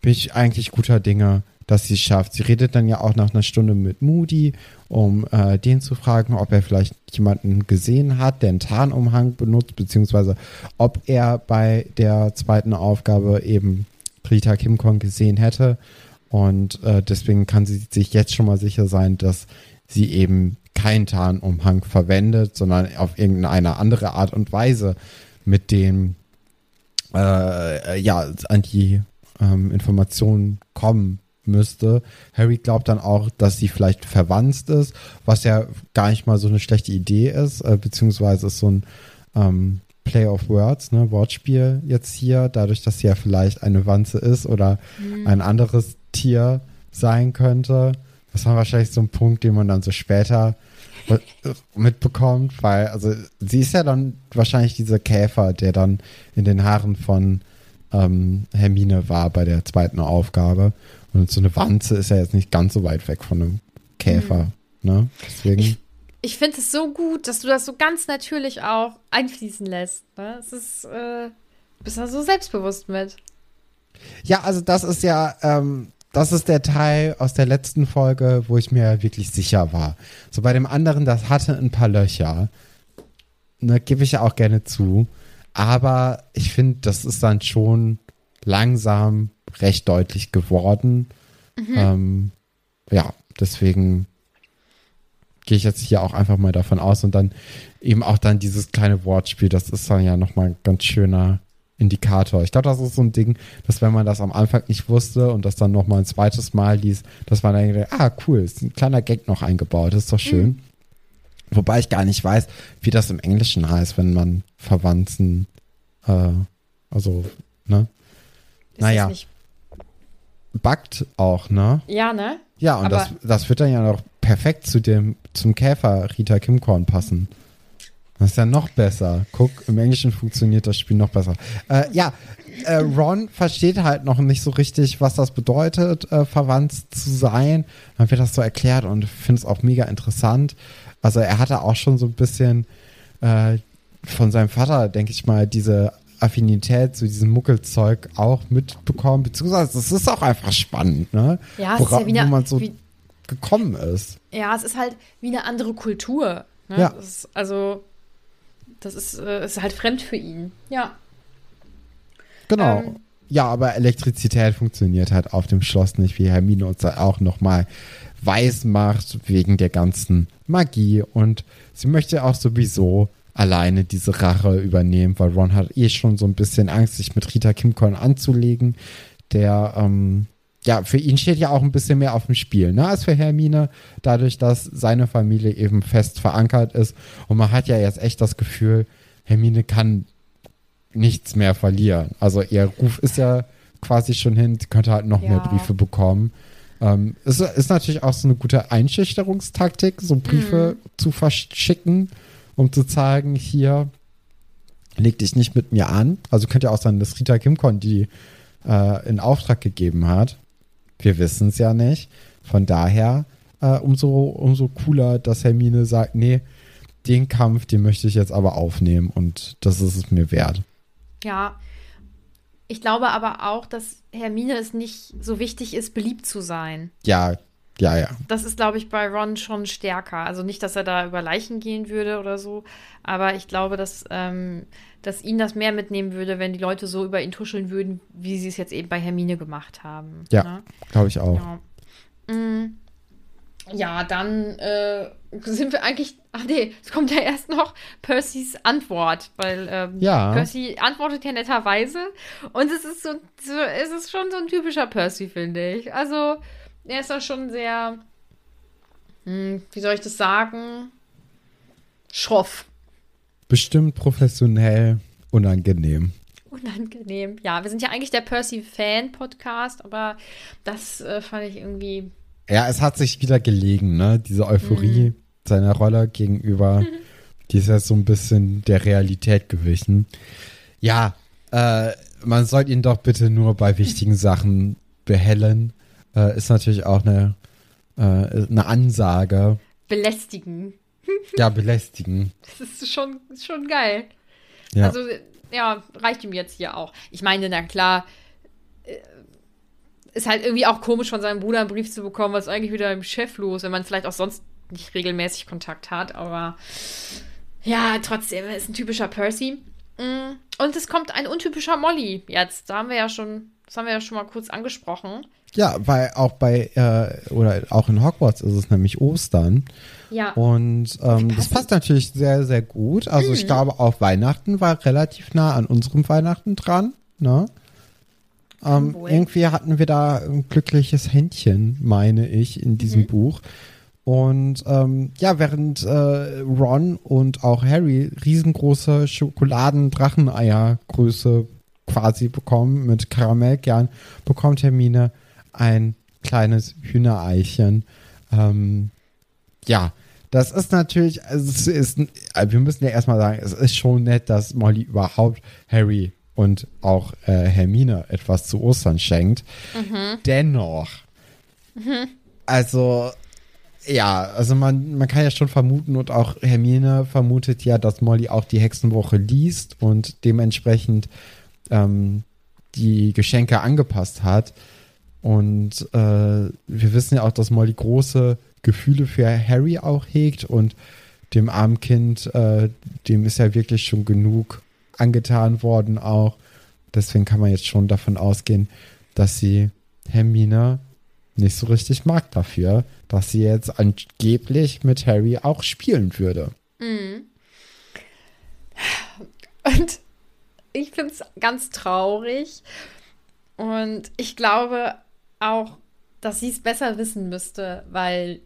bin ich eigentlich guter Dinge, dass sie es schafft. Sie redet dann ja auch nach einer Stunde mit Moody, um äh, den zu fragen, ob er vielleicht jemanden gesehen hat, der einen Tarnumhang benutzt, beziehungsweise ob er bei der zweiten Aufgabe eben Rita Kimcon gesehen hätte. Und äh, deswegen kann sie sich jetzt schon mal sicher sein, dass sie eben keinen Tarnumhang verwendet, sondern auf irgendeine andere Art und Weise mit dem äh, ja an die ähm, Informationen kommen müsste. Harry glaubt dann auch, dass sie vielleicht verwandt ist, was ja gar nicht mal so eine schlechte Idee ist, äh, beziehungsweise ist so ein ähm, Play of Words, ne, Wortspiel jetzt hier, dadurch, dass sie ja vielleicht eine Wanze ist oder mhm. ein anderes Tier sein könnte. Das war wahrscheinlich so ein Punkt, den man dann so später mitbekommt, weil, also sie ist ja dann wahrscheinlich dieser Käfer, der dann in den Haaren von ähm, Hermine war bei der zweiten Aufgabe. Und so eine Wanze ist ja jetzt nicht ganz so weit weg von einem Käfer. Mhm. Ne? Deswegen. Ich, ich finde es so gut, dass du das so ganz natürlich auch einfließen lässt. Ne? Es ist, äh, bist da so selbstbewusst mit. Ja, also das ist ja, ähm, das ist der Teil aus der letzten Folge, wo ich mir wirklich sicher war. So bei dem anderen, das hatte ein paar Löcher. Ne, gebe ich ja auch gerne zu. Aber ich finde, das ist dann schon langsam recht deutlich geworden. Mhm. Ähm, ja, deswegen gehe ich jetzt hier auch einfach mal davon aus und dann eben auch dann dieses kleine Wortspiel, das ist dann ja nochmal ein ganz schöner Indikator. Ich glaube, das ist so ein Ding, dass wenn man das am Anfang nicht wusste und das dann nochmal ein zweites Mal liest, dass man dann denkt, ah, cool, ist ein kleiner Gag noch eingebaut, das ist doch schön. Mhm. Wobei ich gar nicht weiß, wie das im Englischen heißt, wenn man Verwandten, äh, also, ne? Ist naja. Backt auch, ne? Ja, ne? Ja, und das, das wird dann ja noch perfekt zu dem, zum Käfer Rita Kimkorn passen. Das ist ja noch besser. Guck, im Englischen funktioniert das Spiel noch besser. Äh, ja, äh, Ron versteht halt noch nicht so richtig, was das bedeutet, äh, verwandt zu sein. Dann wird das so erklärt und finde es auch mega interessant. Also er hatte auch schon so ein bisschen äh, von seinem Vater, denke ich mal, diese Affinität zu diesem Muckelzeug auch mitbekommen, beziehungsweise es ist auch einfach spannend, ne? Ja, es Wora, ist ja wie eine, wo man so wie, gekommen ist. Ja, es ist halt wie eine andere Kultur. Ne? Ja. Das ist, also, das ist, äh, ist halt fremd für ihn. Ja. Genau. Ähm, ja, aber Elektrizität funktioniert halt auf dem Schloss nicht, wie Hermine uns auch nochmal weiß macht, wegen der ganzen Magie. Und sie möchte auch sowieso alleine diese Rache übernehmen, weil Ron hat eh schon so ein bisschen Angst, sich mit Rita Kimcorn anzulegen. Der, ähm, ja, für ihn steht ja auch ein bisschen mehr auf dem Spiel, ne, als für Hermine, dadurch, dass seine Familie eben fest verankert ist. Und man hat ja jetzt echt das Gefühl, Hermine kann nichts mehr verlieren. Also ihr Ruf ist ja quasi schon hin, sie könnte halt noch ja. mehr Briefe bekommen. Ähm, ist, ist natürlich auch so eine gute Einschüchterungstaktik, so Briefe mhm. zu verschicken um zu zeigen, hier leg dich nicht mit mir an. Also könnte ja auch sein, dass Rita Kimcon die äh, in Auftrag gegeben hat. Wir wissen es ja nicht. Von daher äh, umso, umso cooler, dass Hermine sagt, nee, den Kampf, den möchte ich jetzt aber aufnehmen und das ist es mir wert. Ja, ich glaube aber auch, dass Hermine es nicht so wichtig ist, beliebt zu sein. Ja, ja, ja. Das ist, glaube ich, bei Ron schon stärker. Also nicht, dass er da über Leichen gehen würde oder so, aber ich glaube, dass, ähm, dass ihn das mehr mitnehmen würde, wenn die Leute so über ihn tuscheln würden, wie sie es jetzt eben bei Hermine gemacht haben. Ja, ne? glaube ich auch. Ja. Mm. ja, dann äh, sind wir eigentlich. Ach nee, es kommt ja erst noch Percys Antwort, weil ähm, ja. Percy antwortet ja netterweise und es ist so, so es ist schon so ein typischer Percy, finde ich. Also er ist auch schon sehr, hm, wie soll ich das sagen, schroff. Bestimmt professionell, unangenehm. Unangenehm, ja. Wir sind ja eigentlich der Percy-Fan-Podcast, aber das äh, fand ich irgendwie. Ja, es hat sich wieder gelegen, ne? Diese Euphorie mhm. seiner Rolle gegenüber, mhm. die ist ja so ein bisschen der Realität gewichen. Ja, äh, man soll ihn doch bitte nur bei wichtigen Sachen behellen. Äh, ist natürlich auch eine, äh, eine Ansage. Belästigen. Ja, belästigen. Das ist schon, schon geil. Ja. Also, ja, reicht ihm jetzt hier auch. Ich meine, na klar, äh, ist halt irgendwie auch komisch von seinem Bruder einen Brief zu bekommen, was ist eigentlich wieder im Chef los, wenn man vielleicht auch sonst nicht regelmäßig Kontakt hat, aber ja, trotzdem, er ist ein typischer Percy. Mm, Und es kommt ein untypischer Molly jetzt. Da haben wir ja schon, das haben wir ja schon mal kurz angesprochen. Ja, weil auch bei, äh, oder auch in Hogwarts ist es nämlich Ostern. Ja. Und ähm, das passt natürlich sehr, sehr gut. Also ich glaube, auch Weihnachten war relativ nah an unserem Weihnachten dran. Ne? Ähm, irgendwie hatten wir da ein glückliches Händchen, meine ich, in diesem Buch. Und ähm, ja, während äh, Ron und auch Harry riesengroße Schokoladen-Dracheneiergröße quasi bekommen mit Karamellkern, bekommt Hermine ein kleines Hühnereichen. Ähm, ja, das ist natürlich, also es ist, also wir müssen ja erstmal sagen, es ist schon nett, dass Molly überhaupt Harry und auch äh, Hermine etwas zu Ostern schenkt. Dennoch, also ja, also man, man kann ja schon vermuten und auch Hermine vermutet ja, dass Molly auch die Hexenwoche liest und dementsprechend ähm, die Geschenke angepasst hat. Und äh, wir wissen ja auch, dass Molly große Gefühle für Harry auch hegt und dem armen Kind, äh, dem ist ja wirklich schon genug angetan worden auch. Deswegen kann man jetzt schon davon ausgehen, dass sie Hermine nicht so richtig mag dafür, dass sie jetzt angeblich mit Harry auch spielen würde. Und ich finde es ganz traurig. Und ich glaube auch, dass sie es besser wissen müsste, weil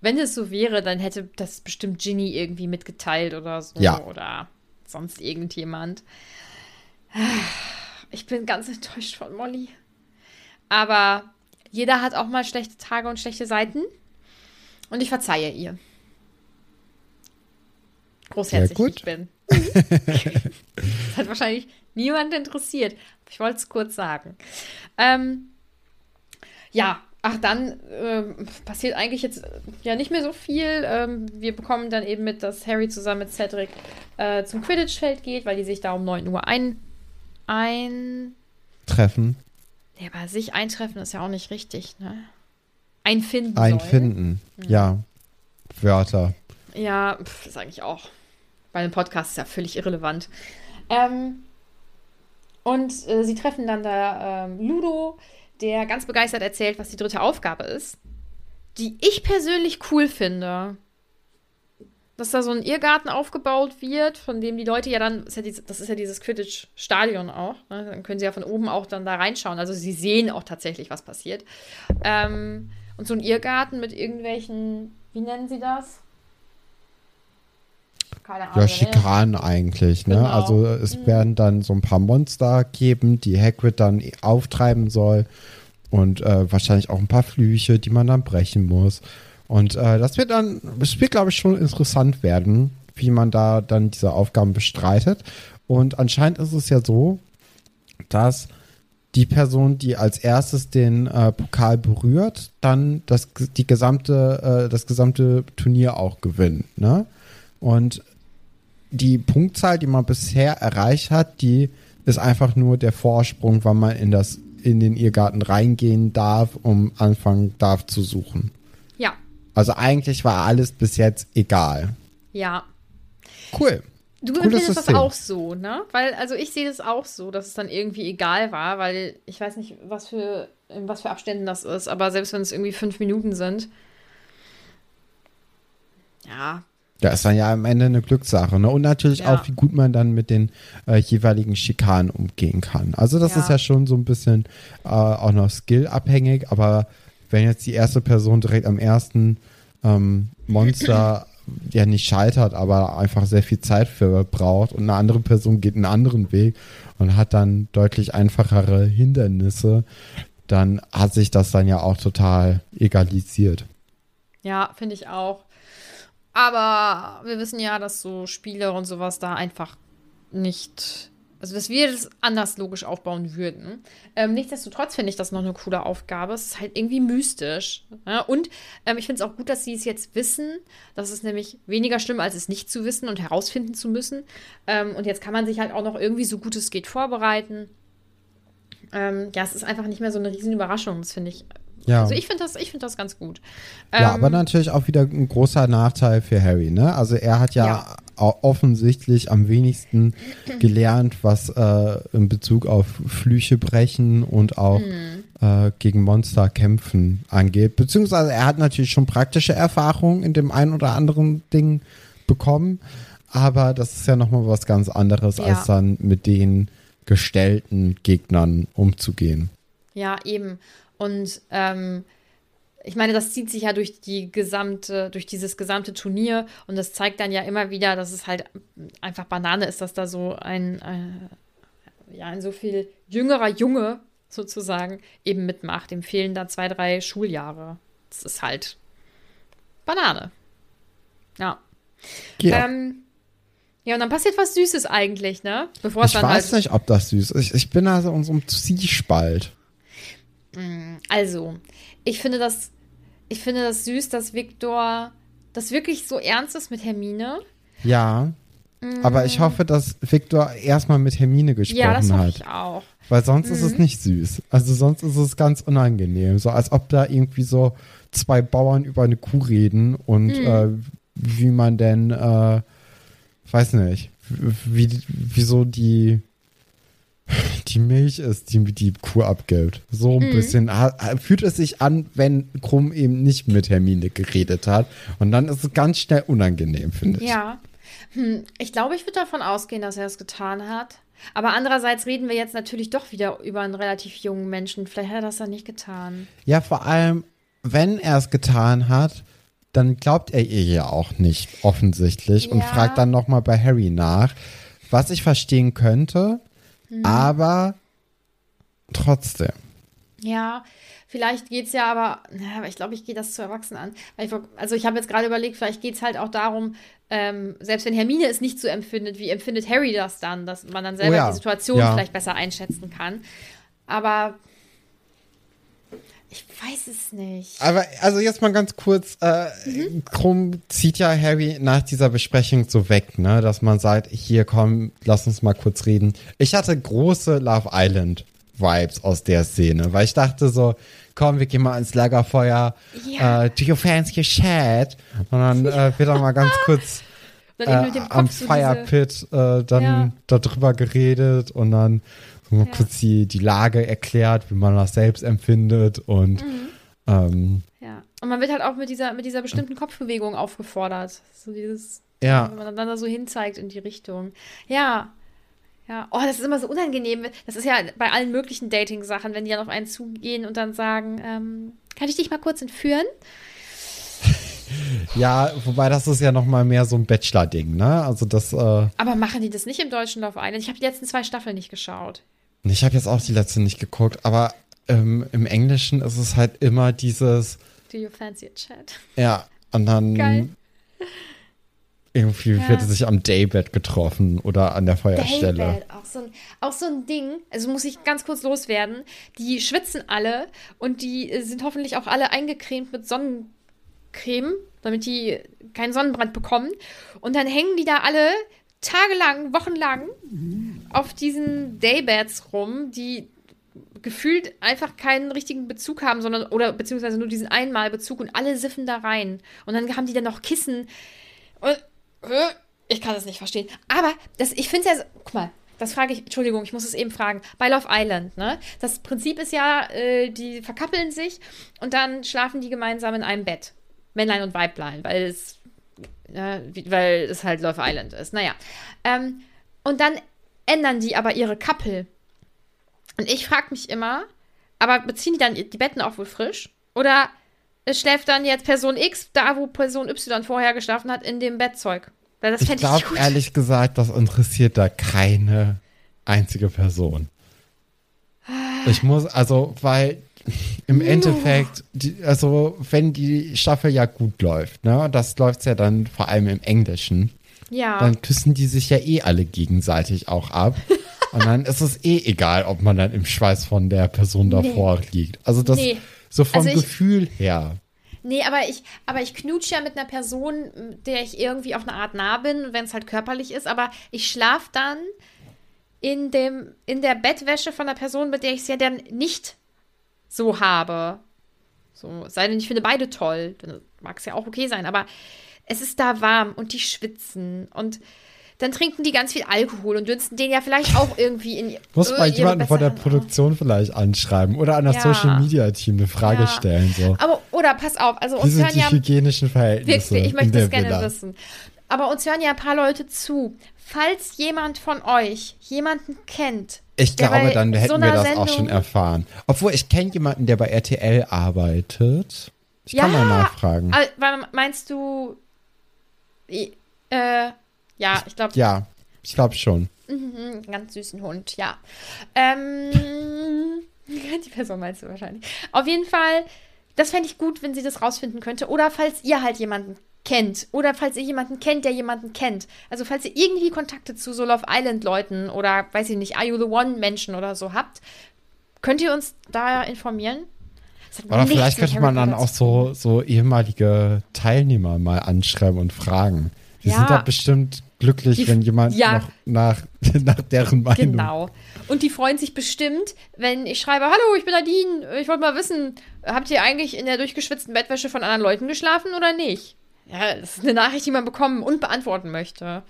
wenn es so wäre, dann hätte das bestimmt Ginny irgendwie mitgeteilt oder so. Ja. Oder sonst irgendjemand. Ich bin ganz enttäuscht von Molly. Aber jeder hat auch mal schlechte Tage und schlechte Seiten. Und ich verzeihe ihr. Großherzig gut. ich bin. das hat wahrscheinlich niemand interessiert. Ich wollte es kurz sagen. Ähm, ja, ach, dann ähm, passiert eigentlich jetzt äh, ja nicht mehr so viel. Ähm, wir bekommen dann eben mit, dass Harry zusammen mit Cedric äh, zum Quidditch-Feld geht, weil die sich da um 9 Uhr ein. ein Treffen, ja, aber sich eintreffen ist ja auch nicht richtig, ne? Einfinden. sollen. einfinden, ja, Wörter. Ja, pf, ist eigentlich auch. Bei einem Podcast ist ja völlig irrelevant. Ähm, und äh, sie treffen dann da ähm, Ludo, der ganz begeistert erzählt, was die dritte Aufgabe ist. Die ich persönlich cool finde. Dass da so ein Irrgarten aufgebaut wird, von dem die Leute ja dann, das ist ja dieses Quidditch-Stadion auch, ne? dann können sie ja von oben auch dann da reinschauen. Also sie sehen auch tatsächlich, was passiert. Ähm, und so ein Irrgarten mit irgendwelchen, wie nennen sie das? Keine Ahnung. Ja, ne? Schikanen eigentlich, ne? Genau. Also es werden dann so ein paar Monster geben, die Hagrid dann auftreiben soll und äh, wahrscheinlich auch ein paar Flüche, die man dann brechen muss. Und äh, das wird dann, es wird glaube ich schon interessant werden, wie man da dann diese Aufgaben bestreitet. Und anscheinend ist es ja so, dass die Person, die als erstes den äh, Pokal berührt, dann das, die gesamte, äh, das gesamte Turnier auch gewinnt. Ne? Und die Punktzahl, die man bisher erreicht hat, die ist einfach nur der Vorsprung, wann man in das in den Irrgarten reingehen darf, um anfangen darf zu suchen. Ja, Also eigentlich war alles bis jetzt egal. ja. Cool. Du Cooles empfindest das System. auch so, ne? Weil, also ich sehe das auch so, dass es dann irgendwie egal war, weil ich weiß nicht, was für, in was für Abständen das ist, aber selbst wenn es irgendwie fünf Minuten sind. Ja, Ja, ist dann ja am Ende eine Glückssache. Ne? Und natürlich Ja. auch, wie gut man dann mit den äh, jeweiligen Schikanen umgehen kann. Also das Ja. ist ja schon so ein bisschen äh, auch noch skillabhängig, aber wenn jetzt die erste Person direkt am ersten ähm, Monster ja nicht scheitert, aber einfach sehr viel Zeit für braucht und eine andere Person geht einen anderen Weg und hat dann deutlich einfachere Hindernisse, dann hat sich das dann ja auch total egalisiert. ja, finde ich auch. Aber wir wissen ja, dass so Spiele und sowas da einfach nicht also dass wir das anders logisch aufbauen würden. Ähm, nichtsdestotrotz finde ich das noch eine coole Aufgabe. Es ist halt irgendwie mystisch. Ja? Und ähm, ich finde es auch gut, dass sie es jetzt wissen. Das ist nämlich weniger schlimm, als es nicht zu wissen und herausfinden zu müssen. Ähm, und jetzt kann man sich halt auch noch irgendwie so gut es geht vorbereiten. Ähm, ja, es ist einfach nicht mehr so eine riesen Überraschung. Das finde ich Ja. also ich finde das, ich finde das ganz gut. Ja, Ähm, aber natürlich auch wieder ein großer Nachteil für Harry, ne? Also er hat ja, Ja. offensichtlich am wenigsten gelernt, was äh, in Bezug auf Flüche brechen und auch Hm. äh, gegen Monster kämpfen angeht. Beziehungsweise er hat natürlich schon praktische Erfahrungen in dem einen oder anderen Ding bekommen, aber das ist ja nochmal was ganz anderes, Ja. als dann mit den gestellten Gegnern umzugehen. Ja, eben. Und ähm, ich meine, das zieht sich ja durch die gesamte, durch dieses gesamte Turnier und das zeigt dann ja immer wieder, dass es halt einfach Banane ist, dass da so ein, äh, ja, ein so viel jüngerer Junge sozusagen eben mitmacht. Dem fehlen da zwei, drei Schuljahre. Das ist halt Banane. Ja. Ja. Ähm, ja, und dann passiert was Süßes eigentlich, ne? Bevor es ich weiß halt. nicht, ob das süß ist. Ich, ich bin also in so einem Zwiespalt. Also, ich finde das, ich finde das süß, dass Viktor das wirklich so ernst ist mit Hermine. Ja. Aber ich hoffe, dass Victor erstmal mit Hermine gesprochen Mm. Ja, das hoffe hat. ich auch. Weil sonst ist es nicht süß. Also sonst ist es ganz unangenehm. So als ob da irgendwie so zwei Bauern über eine Kuh reden und Mm. äh, wie man denn, äh, weiß nicht, wie, wie so die, die Milch ist, die die Kuh abgibt. So ein bisschen ha- ha- fühlt es sich an, wenn Krumm eben nicht mit Hermine geredet hat. Und dann ist es ganz schnell unangenehm, finde ich. Ja. Hm, ich glaube, ich würde davon ausgehen, dass er es getan hat. Aber andererseits reden wir jetzt natürlich doch wieder über einen relativ jungen Menschen. Vielleicht hat er das dann nicht getan. Ja, vor allem, wenn er es getan hat, dann glaubt er ihr ja auch nicht offensichtlich und Ja. fragt dann nochmal bei Harry nach, was ich verstehen könnte, Mhm. aber trotzdem. Ja, vielleicht geht es ja aber, na, aber ich glaube, ich gehe das zu Erwachsenen an. Ich, also ich habe jetzt gerade überlegt, vielleicht geht es halt auch darum, ähm, selbst wenn Hermine es nicht so empfindet, wie empfindet Harry das dann, dass man dann selber Oh ja, die Situation ja. vielleicht besser einschätzen kann. Aber ich weiß es nicht. Aber also jetzt mal ganz kurz, äh, Mhm. Krumm zieht ja Harry nach dieser Besprechung so weg, ne, dass man sagt, hier komm, lass uns mal kurz reden. Ich hatte große Love Island Vibes aus der Szene, weil ich dachte so, komm, wir gehen mal ins Lagerfeuer, Ja. äh, do you fancy chat? Und dann äh, wird dann mal ganz kurz äh, am Kopf so Fire diese- Pit äh, dann Ja. darüber geredet und dann so mal Ja. kurz die, die Lage erklärt, wie man das selbst empfindet und Mhm. ähm, Ja. Und man wird halt auch mit dieser, mit dieser bestimmten Kopfbewegung aufgefordert. So dieses, ja. wenn man dann da so hinzeigt in die Richtung. Ja. Ja. Oh, das ist immer so unangenehm. Das ist ja bei allen möglichen Dating-Sachen, wenn die dann auf einen zugehen und dann sagen, ähm, kann ich dich mal kurz entführen? Ja, wobei das ist ja noch mal mehr so ein Bachelor-Ding, ne? Also das, äh, Aber machen die das nicht im deutschen Love Island? Ich habe die letzten zwei Staffeln nicht geschaut. Ich habe jetzt auch die letzte nicht geguckt, aber ähm, im Englischen ist es halt immer dieses, Do you fancy a chat? ja, und dann Geil. irgendwie Ja. wird sich am Daybed getroffen oder an der Feuerstelle. Daybed, auch so, ein, auch so ein Ding, also muss ich ganz kurz loswerden. Die schwitzen alle und die äh, sind hoffentlich auch alle eingecremt mit Sonnencreme, damit die keinen Sonnenbrand bekommen. Und dann hängen die da alle tagelang, wochenlang auf diesen Daybeds rum, die gefühlt einfach keinen richtigen Bezug haben, sondern oder beziehungsweise nur diesen Einmalbezug und alle siffen da rein. Und dann haben die dann noch Kissen. Und, äh, ich kann das nicht verstehen. Aber das, ich finde es ja, so, guck mal, das frage ich, Entschuldigung, ich muss es eben fragen. Bei Love Island, ne? Das Prinzip ist ja, äh, die verkappeln sich und dann schlafen die gemeinsam in einem Bett. Männlein und Weiblein, weil es, wie- weil es halt Love Island ist. Naja. Ähm, und dann ändern die aber ihre Kappel. Und ich frage mich immer, aber beziehen die dann die Betten auch wohl frisch? Oder es schläft dann jetzt Person X da, wo Person Y vorher geschlafen hat, in dem Bettzeug? Weil das Ich ich, glaube, ehrlich gesagt, das interessiert da keine einzige Person. Ich muss, also, weil im Endeffekt, die, also, wenn die Staffel ja gut läuft, ne, das läuft ja dann vor allem im Englischen, Ja. dann küssen die sich ja eh alle gegenseitig auch ab. Und dann ist es eh egal, ob man dann im Schweiß von der Person davor liegt. Also das Nee. so vom Also Gefühl her. Nee, aber ich, aber ich knutsche ja mit einer Person, der ich irgendwie auf eine Art nah bin, wenn es halt körperlich ist, aber ich schlafe dann in dem, in der Bettwäsche von der Person, mit der ich es ja dann nicht so habe. So, sei denn, ich finde beide toll. Dann mag es ja auch okay sein, aber es ist da warm und die schwitzen und dann trinken die ganz viel Alkohol und dünsten den ja vielleicht auch irgendwie in Muss äh, mal ihre jemanden von der Produktion vielleicht anschreiben oder an das Ja. Social Media Team eine Frage Ja. stellen. So. Aber, oder pass auf, also Wie uns sind hören die ja hygienischen Verhältnisse Wirklich, ich möchte das gerne Villa? wissen. Aber uns hören ja ein paar Leute zu. Falls jemand von euch jemanden kennt, Ich glaube, dann hätten so wir das auch schon Sendung- erfahren. Obwohl, ich kenne jemanden, der bei RTL arbeitet. Ich kann mal nachfragen. Meinst du. Äh, ja, ich glaube, Ja, ich glaube schon. einen ganz süßen Hund, ja. Ähm, die Person meinst du wahrscheinlich. Auf jeden Fall, das fände ich gut, wenn sie das rausfinden könnte. Oder falls ihr halt jemanden kennt. Oder falls ihr jemanden kennt, der jemanden kennt. Also falls ihr irgendwie Kontakte zu so Love Island Leuten oder, weiß ich nicht, Are You the One Menschen oder so habt, könnt ihr uns da informieren? Oder vielleicht könnte man dann auch so, so ehemalige Teilnehmer mal anschreiben und fragen. Die Ja. sind da bestimmt glücklich, Die- wenn jemand ja. noch nach, nach deren Meinung. Genau. Und die freuen sich bestimmt, wenn ich schreibe, hallo, ich bin Nadine, ich wollte mal wissen, habt ihr eigentlich in der durchgeschwitzten Bettwäsche von anderen Leuten geschlafen oder nicht? Ja, das ist eine Nachricht, die man bekommen und beantworten möchte.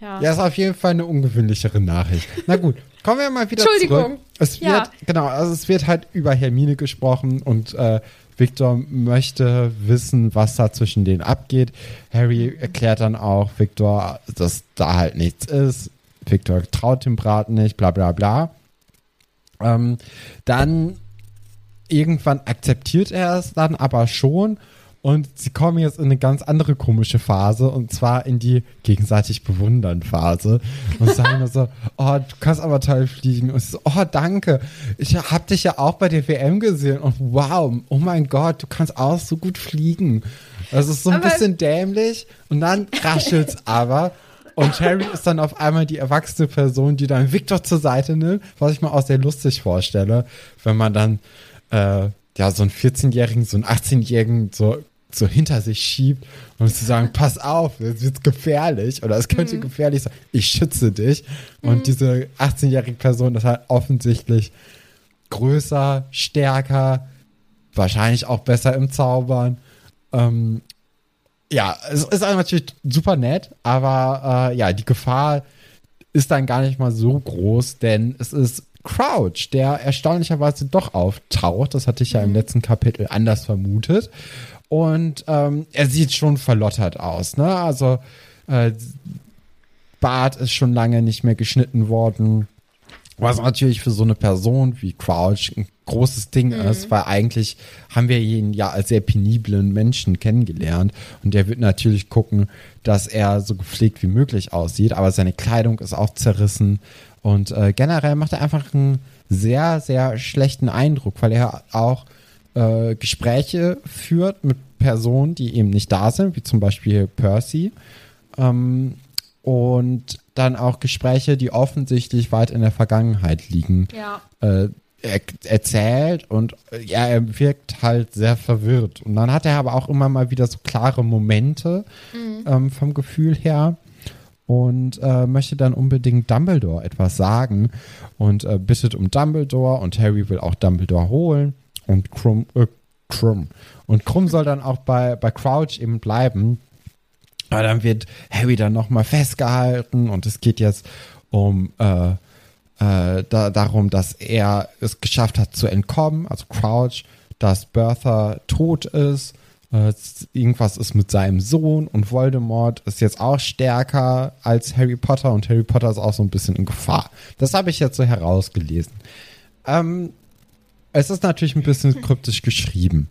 Ja. Ja, ist auf jeden Fall eine ungewöhnlichere Nachricht. Na gut, kommen wir mal wieder Entschuldigung. zurück. Es wird, Ja. genau, also es wird halt über Hermine gesprochen und äh, Victor möchte wissen, was da zwischen denen abgeht. Harry erklärt dann auch Victor, dass da halt nichts ist. Victor traut dem Braten nicht, bla bla bla. Ähm, dann irgendwann akzeptiert er es dann aber schon und sie kommen jetzt in eine ganz andere komische Phase und zwar in die gegenseitig bewundern Phase. Und sagen nur so, oh, du kannst aber toll fliegen. Und so, oh, danke, ich hab dich ja auch bei der WM gesehen. Und wow, oh mein Gott, du kannst auch so gut fliegen. Das ist so ein Aber- bisschen dämlich. Und dann raschelt's aber. Und Harry ist dann auf einmal die erwachsene Person, die dann Victor zur Seite nimmt, was ich mir auch sehr lustig vorstelle, wenn man dann äh, ja so einen 14-Jährigen, so einen 18-Jährigen so so hinter sich schiebt und zu sagen, pass auf, jetzt wird's gefährlich oder es könnte gefährlich sein, ich schütze dich. Und diese 18-jährige Person ist halt offensichtlich größer, stärker, wahrscheinlich auch besser im Zaubern. Ähm, ja, es ist halt natürlich super nett, aber äh, ja, die Gefahr ist dann gar nicht mal so groß, denn es ist Crouch, der erstaunlicherweise doch auftaucht. Das hatte ich ja im letzten Kapitel anders vermutet. Und ähm, er sieht schon verlottert aus, ne? Also äh, Bart ist schon lange nicht mehr geschnitten worden. Was natürlich für so eine Person wie Crouch ein großes Ding ist, weil eigentlich haben wir ihn ja als sehr peniblen Menschen kennengelernt und der wird natürlich gucken, dass er so gepflegt wie möglich aussieht, aber seine Kleidung ist auch zerrissen und äh, generell macht er einfach einen sehr, sehr schlechten Eindruck, weil er auch äh, Gespräche führt mit Personen, die eben nicht da sind, wie zum Beispiel Percy. Ähm, und dann auch Gespräche, die offensichtlich weit in der Vergangenheit liegen, Ja. äh, er, erzählt und äh, ja, er wirkt halt sehr verwirrt. Und dann hat er aber auch immer mal wieder so klare Momente ähm, vom Gefühl her und äh, möchte dann unbedingt Dumbledore etwas sagen und äh, bittet um Dumbledore und Harry will auch Dumbledore holen und Krumm, äh, Krumm. Und Krumm soll dann auch bei, bei Crouch eben bleiben. Aber dann wird Harry dann nochmal festgehalten und es geht jetzt um äh, äh, da, darum, dass er es geschafft hat zu entkommen, also Crouch, dass Bertha tot ist. Äh, irgendwas ist mit seinem Sohn und Voldemort ist jetzt auch stärker als Harry Potter und Harry Potter ist auch so ein bisschen in Gefahr. Das habe ich jetzt so herausgelesen. Ähm, es ist natürlich ein bisschen kryptisch geschrieben.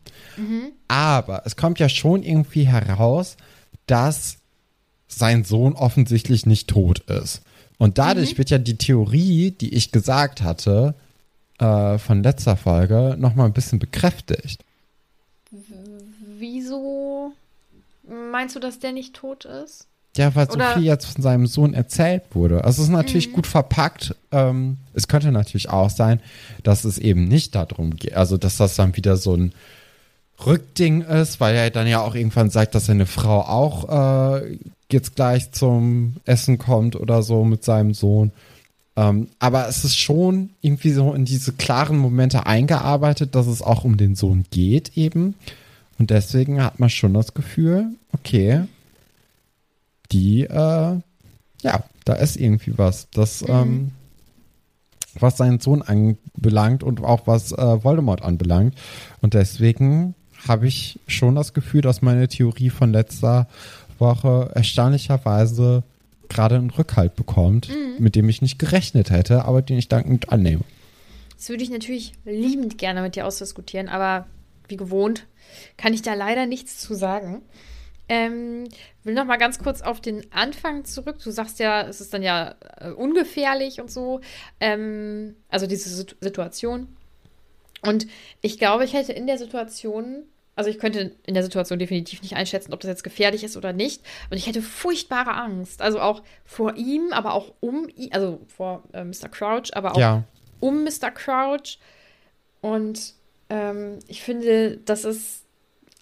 Aber es kommt ja schon irgendwie heraus, dass sein Sohn offensichtlich nicht tot ist. Und dadurch wird ja die Theorie, die ich gesagt hatte, äh, von letzter Folge, nochmal ein bisschen bekräftigt. Wieso meinst du, dass der nicht tot ist? Ja, weil so viel jetzt von seinem Sohn erzählt wurde. Also es ist natürlich gut verpackt. Ähm, es könnte natürlich auch sein, dass es eben nicht darum geht. Also dass das dann wieder so ein Rückding ist, weil er dann ja auch irgendwann sagt, dass seine Frau auch äh, jetzt gleich zum Essen kommt oder so mit seinem Sohn. Ähm, aber es ist schon irgendwie so in diese klaren Momente eingearbeitet, dass es auch um den Sohn geht eben. Und deswegen hat man schon das Gefühl, okay, die, äh, ja, da ist irgendwie was. Das, ähm, was seinen Sohn anbelangt und auch was äh, Voldemort anbelangt. Und deswegen habe ich schon das Gefühl, dass meine Theorie von letzter Woche erstaunlicherweise gerade einen Rückhalt bekommt, mit dem ich nicht gerechnet hätte, aber den ich dankend annehme. Das würde ich natürlich liebend gerne mit dir ausdiskutieren, aber wie gewohnt kann ich da leider nichts zu sagen. Ähm, will noch mal ganz kurz auf den Anfang zurück. Du sagst ja, es ist dann ja äh, ungefährlich und so. Ähm, also diese Sit- Situation. Und ich glaube, ich hätte in der Situation, also ich könnte in der Situation definitiv nicht einschätzen, ob das jetzt gefährlich ist oder nicht. Und ich hätte furchtbare Angst. Also auch vor ihm, aber auch um ihn, also vor äh, Mr. Crouch, aber auch Ja, um Mr. Crouch. Und ähm, ich finde, das ist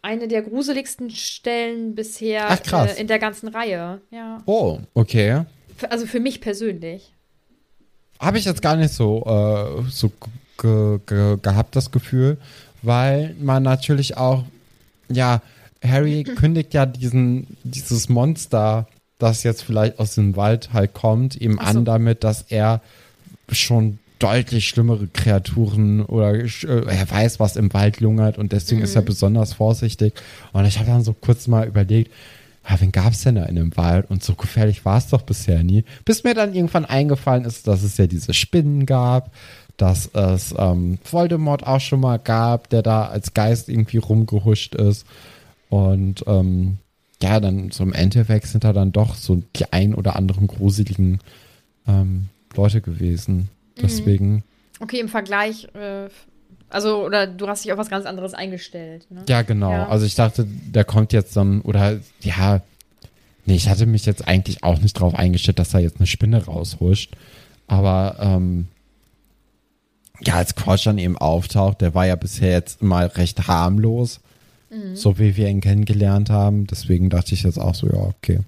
eine der gruseligsten Stellen bisher Ach. Äh, in der ganzen Reihe. Ja. oh, okay. Also für mich persönlich. Habe ich jetzt gar nicht so, äh, so ge ge gehabt, das Gefühl, weil man natürlich auch, ja, Harry kündigt ja diesen, dieses Monster, das jetzt vielleicht aus dem Wald halt kommt, Ach so. an damit, dass er schon deutlich schlimmere Kreaturen oder äh, er weiß, was im Wald lungert und deswegen ist er besonders vorsichtig. Und ich habe dann so kurz mal überlegt, ja, wen gab's denn da in dem Wald? Und so gefährlich war es doch bisher nie. Bis mir dann irgendwann eingefallen ist, dass es ja diese Spinnen gab, dass es ähm, Voldemort auch schon mal gab, der da als Geist irgendwie rumgehuscht ist. Und ähm, ja, dann so im Endeffekt sind da dann doch so die ein oder anderen gruseligen ähm, Leute gewesen. Deswegen, Okay, im Vergleich, äh, also, oder du hast dich auf was ganz anderes eingestellt. Ne? ja, genau. Ja. Also ich dachte, der kommt jetzt dann, oder ja, nee, ich hatte mich jetzt eigentlich auch nicht drauf eingestellt, dass da jetzt eine Spinne raushuscht. Aber ähm, ja, als Crouch dann eben auftaucht, der war ja bisher jetzt immer recht harmlos, so wie wir ihn kennengelernt haben. Deswegen dachte ich jetzt auch so, ja, okay.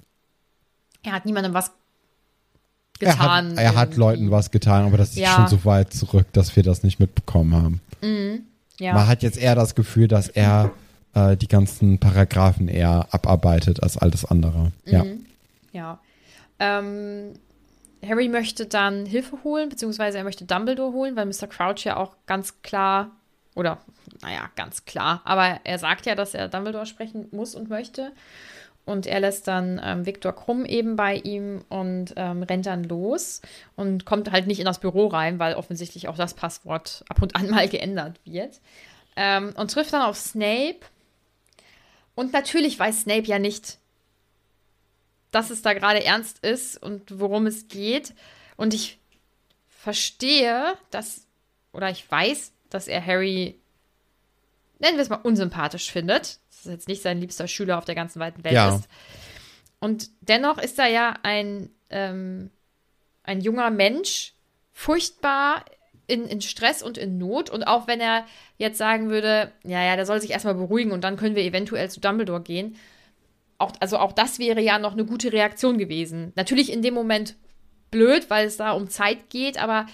Er hat niemandem was Er getan. hat, er hat. Leuten was getan, aber das ist Ja. schon so weit zurück, dass wir das nicht mitbekommen haben. Ja. Man hat jetzt eher das Gefühl, dass er äh, die ganzen Paragraphen eher abarbeitet als alles andere. Ja. Ja. Ähm, Harry möchte dann Hilfe holen, beziehungsweise er möchte Dumbledore holen, weil Mr. Crouch ja auch ganz klar, oder naja, ganz klar, aber er sagt ja, dass er Dumbledore sprechen muss und möchte. Und er lässt dann ähm, Viktor Krumm eben bei ihm und ähm, rennt dann los und kommt halt nicht in das Büro rein, weil offensichtlich auch das Passwort ab und an mal geändert wird. Ähm, und trifft dann auf Snape. Und natürlich weiß Snape ja nicht, dass es da gerade ernst ist und worum es geht. Und ich verstehe, dass, oder ich weiß, dass er Harry, nennen wir es mal, unsympathisch findet. Dass es jetzt nicht sein liebster Schüler auf der ganzen weiten Welt Ja. ist. Und dennoch ist er ja ein, ähm, ein junger Mensch, furchtbar in, in Stress und in Not. Und auch wenn er jetzt sagen würde, ja, ja, der soll sich erstmal beruhigen und dann können wir eventuell zu Dumbledore gehen, auch, also auch das wäre ja noch eine gute Reaktion gewesen. Natürlich in dem Moment blöd, weil es da um Zeit geht, aber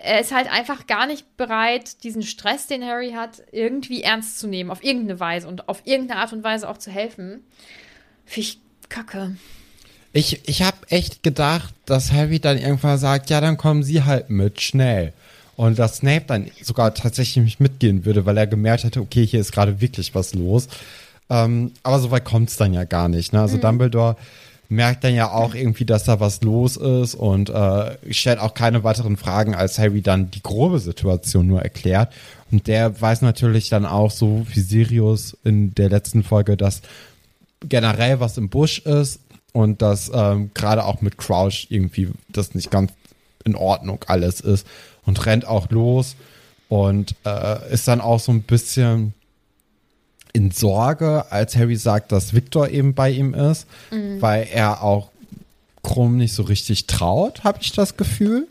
er ist halt einfach gar nicht bereit, diesen Stress, den Harry hat, irgendwie ernst zu nehmen, auf irgendeine Weise und auf irgendeine Art und Weise auch zu helfen. Finde ich kacke. Ich, ich habe echt gedacht, dass Harry dann irgendwann sagt, ja, dann kommen Sie halt mit, schnell. Und dass Snape dann sogar tatsächlich nicht mitgehen würde, weil er gemerkt hätte, okay, hier ist gerade wirklich was los. Ähm, aber so weit kommt es dann ja gar nicht. Ne? Also Dumbledore merkt dann ja auch irgendwie, dass da was los ist und äh, stellt auch keine weiteren Fragen, als Harry dann die grobe Situation nur erklärt. Und der weiß natürlich dann auch so wie Sirius in der letzten Folge, dass generell was im Busch ist und dass ähm, gerade auch mit Crouch irgendwie das nicht ganz in Ordnung alles ist und rennt auch los und äh, ist dann auch so ein bisschen in Sorge, als Harry sagt, dass Victor eben bei ihm ist, weil er auch Krumm nicht so richtig traut, habe ich das Gefühl.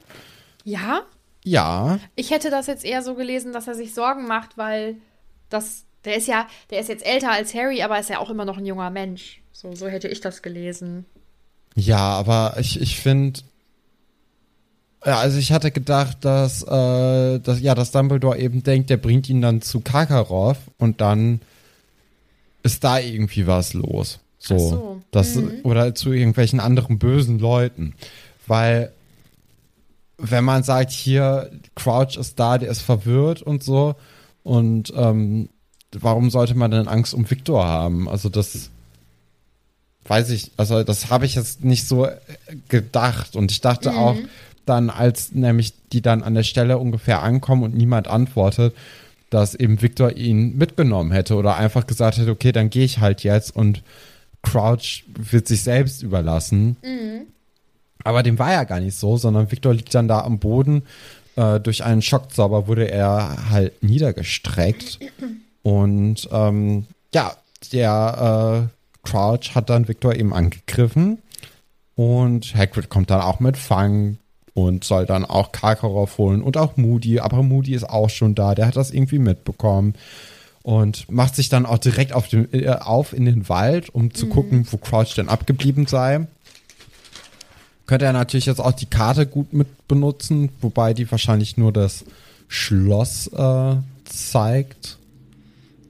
Ja? Ja. Ich hätte das jetzt eher so gelesen, dass er sich Sorgen macht, weil das, der ist ja, der ist jetzt älter als Harry, aber ist ja auch immer noch ein junger Mensch. So, so hätte ich das gelesen. Ja, aber ich, ich finde, ja, also ich hatte gedacht, dass, äh, dass, ja, dass Dumbledore eben denkt, der bringt ihn dann zu Karkaroff und dann ist da irgendwie was los. So. Ach so. Das, Mhm. Oder zu irgendwelchen anderen bösen Leuten. Weil, wenn man sagt, hier, Crouch ist da, der ist verwirrt und so, und ähm, warum sollte man denn Angst um Victor haben? Also das weiß ich, also das habe ich jetzt nicht so äh, gedacht. Und ich dachte auch dann, als nämlich die dann an der Stelle ungefähr ankommen und niemand antwortet, dass eben Victor ihn mitgenommen hätte oder einfach gesagt hätte, okay, dann gehe ich halt jetzt und Crouch wird sich selbst überlassen. Aber dem war ja gar nicht so, sondern Victor liegt dann da am Boden. Äh, durch einen Schockzauber wurde er halt niedergestreckt. Und ähm, ja, der äh, Crouch hat dann Victor eben angegriffen. Und Hagrid kommt dann auch mit Fang und soll dann auch Karkaroff holen und auch Moody. Aber Moody ist auch schon da, der hat das irgendwie mitbekommen. Und macht sich dann auch direkt auf, den, äh, auf in den Wald, um zu gucken, wo Crouch denn abgeblieben sei. Könnte er natürlich jetzt auch die Karte gut mit benutzen, wobei die wahrscheinlich nur das Schloss äh, zeigt.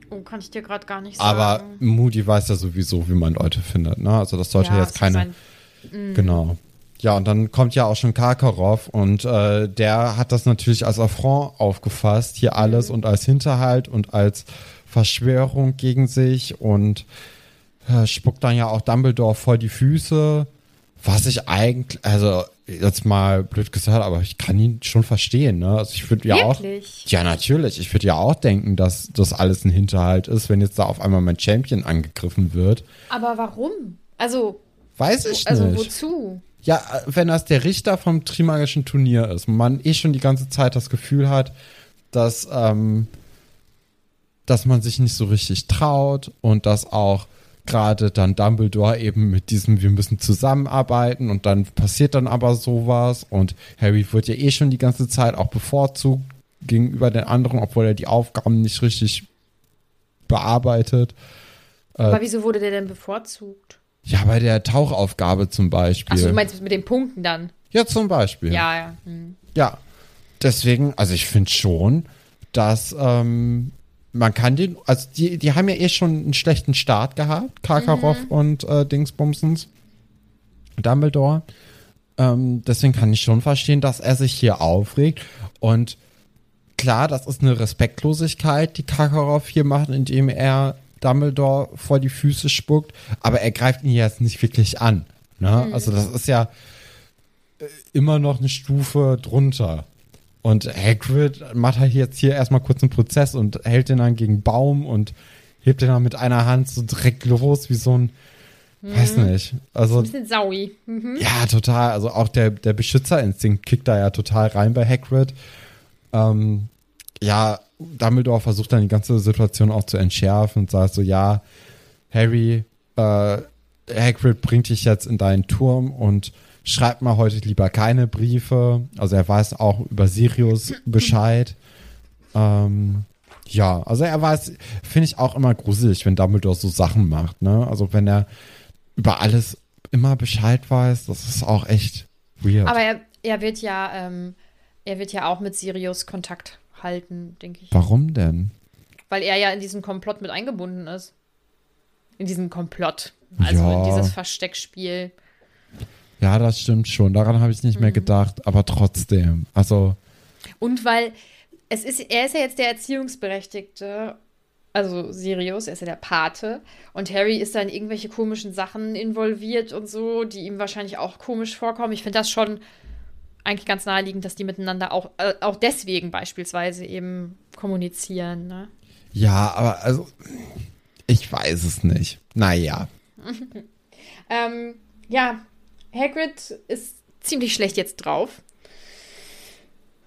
Oh, kann ich dir gerade gar nicht Aber sagen. Moody weiß ja sowieso, wie man Leute findet. Ne? Also das sollte Ja, jetzt keine. ein- Genau. Ja, und dann kommt ja auch schon Karkaroff und äh, der hat das natürlich als Affront aufgefasst, hier alles und als Hinterhalt und als Verschwörung gegen sich und äh, spuckt dann ja auch Dumbledore vor die Füße, was ich eigentlich, also jetzt mal blöd gesagt, aber ich kann ihn schon verstehen, ne? Also ich würde ja auch, ja natürlich, ich würde ja auch denken, dass das alles ein Hinterhalt ist, wenn jetzt da auf einmal mein Champion angegriffen wird. Aber warum? Also, Weiß ich also nicht. wozu? Ja, wenn das der Richter vom Trimagischen Turnier ist, man eh schon die ganze Zeit das Gefühl hat, dass, ähm, dass man sich nicht so richtig traut und dass auch gerade dann Dumbledore eben mit diesem, wir müssen zusammenarbeiten und dann passiert dann aber sowas und Harry wird ja eh schon die ganze Zeit auch bevorzugt gegenüber den anderen, obwohl er die Aufgaben nicht richtig bearbeitet. Aber wieso wurde der denn bevorzugt? Ja, bei der Tauchaufgabe zum Beispiel. Achso, du meinst mit den Punkten dann? ja, zum Beispiel. Ja, ja. Hm. Ja, deswegen, also ich finde schon, dass ähm, man kann den, also die, die haben ja eh schon einen schlechten Start gehabt, Karkaroff und äh, Dingsbumsens, Dumbledore. Ähm, deswegen kann ich schon verstehen, dass er sich hier aufregt. Und klar, das ist eine Respektlosigkeit, die Karkaroff hier macht, indem er Dumbledore vor die Füße spuckt, aber er greift ihn jetzt nicht wirklich an. Ne? Also das ist ja äh, immer noch eine Stufe drunter. Und Hagrid macht halt jetzt hier erstmal kurz einen Prozess und hält den dann gegen Baum und hebt den dann mit einer Hand so direkt los, wie so ein, weiß nicht. Also, Ein bisschen saui. Mhm. ja, total. Also auch der, der Beschützerinstinkt kickt da ja total rein bei Hagrid. Ähm, ja, Dumbledore versucht dann die ganze Situation auch zu entschärfen und sagt so, ja, Harry, äh, Hagrid bringt dich jetzt in deinen Turm und schreibt mal heute lieber keine Briefe. Also er weiß auch über Sirius Bescheid. Ähm, ja, also er weiß, finde ich auch immer gruselig, wenn Dumbledore so Sachen macht, ne? Also wenn er über alles immer Bescheid weiß, das ist auch echt weird. Aber er, er wird ja, ähm, er wird ja auch mit Sirius Kontakt halten, denke ich. Warum denn? Weil er ja in diesen Komplott mit eingebunden ist. In diesen Komplott. Also Ja. in dieses Versteckspiel. Ja, das stimmt schon. Daran habe ich nicht Mhm. mehr gedacht, aber trotzdem. Also, Und weil es ist, er ist ja jetzt der Erziehungsberechtigte, also Sirius, er ist ja der Pate. Und Harry ist da in irgendwelche komischen Sachen involviert und so, die ihm wahrscheinlich auch komisch vorkommen. Ich finde das schon eigentlich ganz naheliegend, dass die miteinander auch, äh, auch deswegen beispielsweise eben kommunizieren. Ne? ja, aber also, ich weiß es nicht. Naja. Ähm, ja, Hagrid ist ziemlich schlecht jetzt drauf.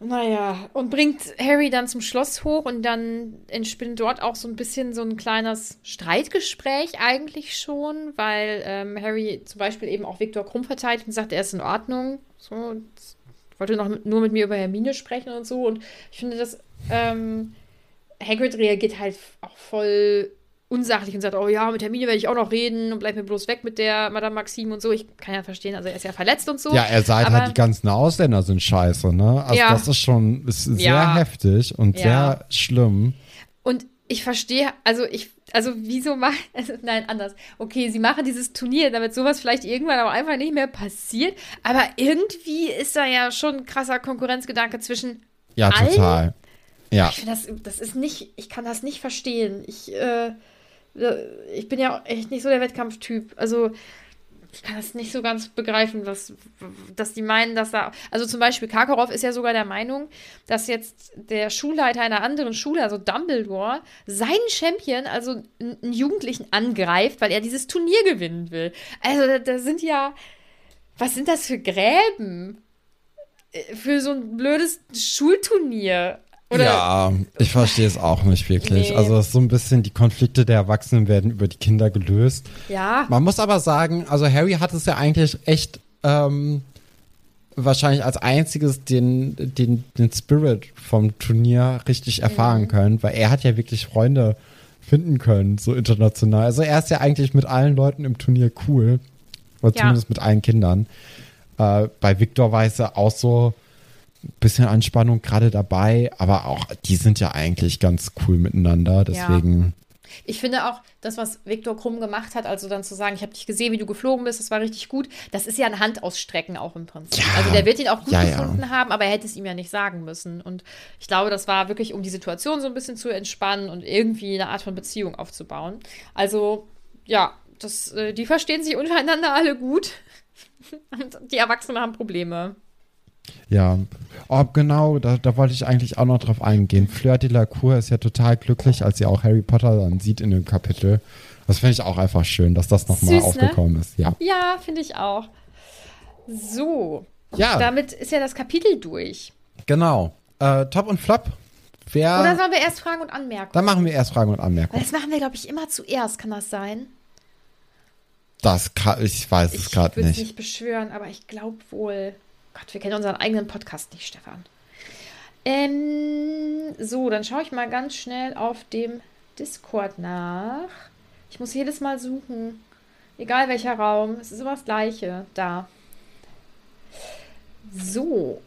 Naja, und bringt Harry dann zum Schloss hoch und dann entspinnt dort auch so ein bisschen so ein kleines Streitgespräch eigentlich schon, weil ähm, Harry zum Beispiel eben auch Viktor Krumm verteidigt und sagt, er ist in Ordnung. So, wollte noch mit, nur mit mir über Hermine sprechen und so. Und ich finde, dass ähm, Hagrid reagiert halt auch voll unsachlich und sagt, oh ja, mit Hermine werde ich auch noch reden und bleib mir bloß weg mit der Madame Maxime und so. Ich kann ja verstehen, also er ist ja verletzt und so. Ja, er sagt halt, die ganzen Ausländer sind scheiße, ne? Also ja. das ist schon ist sehr ja. heftig und ja. sehr schlimm. Und ich verstehe, also ich, also wieso machen, also nein, anders. Okay, sie machen dieses Turnier, damit sowas vielleicht irgendwann auch einfach nicht mehr passiert, aber irgendwie ist da ja schon ein krasser Konkurrenzgedanke zwischen Ja, allen. total. Ja. Ich finde das, das ist nicht, ich kann das nicht verstehen. Ich, äh, ich bin ja echt nicht so der Wettkampftyp. Also, ich kann das nicht so ganz begreifen, was, dass die meinen, dass da. Also zum Beispiel Karkaroff ist ja sogar der Meinung, dass jetzt der Schulleiter einer anderen Schule, also Dumbledore, seinen Champion, also einen Jugendlichen angreift, weil er dieses Turnier gewinnen will. Also da, da sind ja. Was sind das für Gräben? Äh, für so ein blödes Schulturnier. Oder ja, ich verstehe es auch nicht wirklich. Nee. Also so ein bisschen die Konflikte der Erwachsenen werden über die Kinder gelöst. Ja. Man muss aber sagen, also Harry hat es ja eigentlich echt ähm, wahrscheinlich als einziges den, den, den Spirit vom Turnier richtig erfahren mhm. können, weil er hat ja wirklich Freunde finden können, so international. Also er ist ja eigentlich mit allen Leuten im Turnier cool. Oder ja. zumindest mit allen Kindern. Äh, bei Victor weiß er auch so, bisschen Anspannung gerade dabei, aber auch die sind ja eigentlich ganz cool miteinander, deswegen. Ja. Ich finde auch, das, was Viktor Krumm gemacht hat, also dann zu sagen, ich habe dich gesehen, wie du geflogen bist, das war richtig gut, das ist ja ein Handausstrecken auch im Prinzip. Ja, also der wird ihn auch gut ja, gefunden haben, aber er hätte es ihm ja nicht sagen müssen. Und ich glaube, das war wirklich, um die Situation so ein bisschen zu entspannen und irgendwie eine Art von Beziehung aufzubauen. Also, ja, das, äh, die verstehen sich untereinander alle gut. und die Erwachsenen haben Probleme. Ja, oh, genau, da, da wollte ich eigentlich auch noch drauf eingehen. Fleur de la Cour ist ja total glücklich, als sie auch Harry Potter dann sieht in dem Kapitel. Das finde ich auch einfach schön, dass das nochmal ne? aufgekommen ist. Ja, ja finde ich auch. So, ja. damit ist ja das Kapitel durch. Genau. Äh, Top und Flop. Wer, Oder sollen wir erst Fragen und Anmerkungen? Dann machen wir erst Fragen und Anmerkungen. Das machen wir, glaube ich, immer zuerst, kann das sein? Das kann, ich weiß es gerade nicht. Ich würde es nicht beschwören, aber ich glaube wohl. Gott, wir kennen unseren eigenen Podcast nicht, Stefan. Ähm, so, dann schaue ich mal ganz schnell auf dem Discord nach. Ich muss jedes Mal suchen. Egal welcher Raum. Es ist immer das gleiche. Da. So.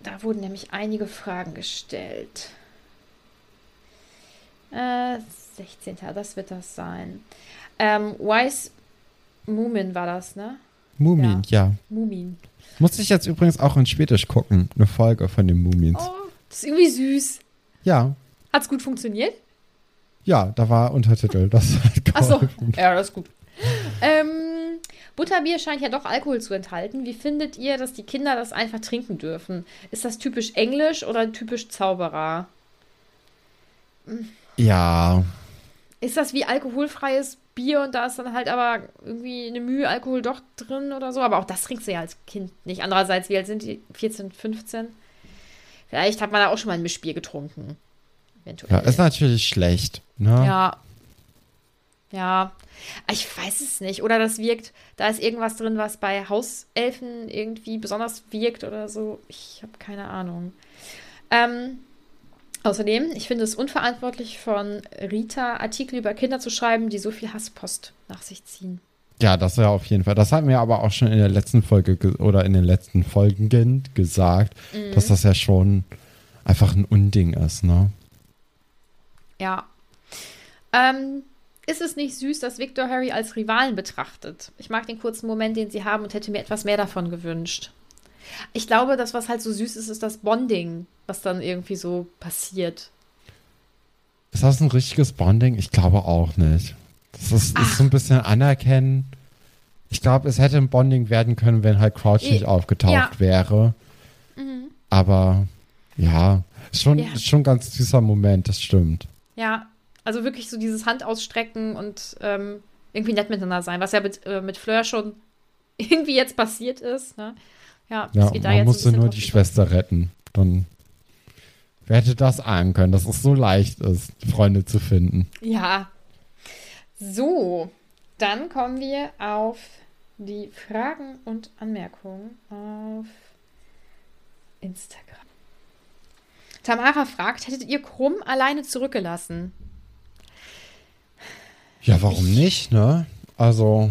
Da wurden nämlich einige Fragen gestellt. Äh, 16. Das wird das sein. Ähm, Wise Moomin war das, ne? Mumin, ja. ja. Mumin. Muss ich jetzt übrigens auch in Schwedisch gucken, eine Folge von den Mumins. Oh, das ist irgendwie süß. Ja. Hat's gut funktioniert? Ja, da war Untertitel. Das hat Achso, ja, das ist gut. ähm, Butterbier scheint ja doch Alkohol zu enthalten. Wie findet ihr, dass die Kinder das einfach trinken dürfen? Ist das typisch englisch oder typisch Zauberer? Ja. Ist das wie alkoholfreies Bier und da ist dann halt aber irgendwie eine Mühe Alkohol doch drin oder so. Aber auch das trinkst du ja als Kind nicht. Andererseits, wie alt sind die? 14, 15? Vielleicht hat man da auch schon mal ein Mischbier getrunken. Eventuell. Ja, ist natürlich schlecht. Ne? Ja. Ja. Ich weiß es nicht. Oder das wirkt, da ist irgendwas drin, was bei Hauselfen irgendwie besonders wirkt oder so. Ich habe keine Ahnung. Ähm, Außerdem, ich finde es unverantwortlich von Rita, Artikel über Kinder zu schreiben, die so viel Hasspost nach sich ziehen. Ja, das ja auf jeden Fall. Das hatten wir aber auch schon in der letzten Folge oder in den letzten Folgen gesagt, mhm. dass das ja schon einfach ein Unding ist, ne? Ja. Ähm, ist es nicht süß, dass Victor Harry als Rivalen betrachtet? Ich mag den kurzen Moment, den sie haben und hätte mir etwas mehr davon gewünscht. Ich glaube, das, was halt so süß ist, ist das Bonding, was dann irgendwie so passiert. Ist das ein richtiges Bonding? Ich glaube auch nicht. Das ist, ist so ein bisschen anerkennen. Ich glaube, es hätte ein Bonding werden können, wenn halt Crouch nicht aufgetaucht ja. wäre. Mhm. Aber ja, schon, ja. ist schon ein ganz süßer Moment, das stimmt. Ja, also wirklich so dieses Handausstrecken und ähm, irgendwie nett miteinander sein, was ja mit, äh, mit Fleur schon irgendwie jetzt passiert ist. Ne? Ja, Ja, man jetzt musste nur die Schwester retten. Dann wer hätte das ahnen können, dass es so leicht ist, Freunde zu finden. Ja. So, dann kommen wir auf die Fragen und Anmerkungen auf Instagram. Tamara fragt, hättet ihr Krumm alleine zurückgelassen? Ja, warum nicht, ne? Also,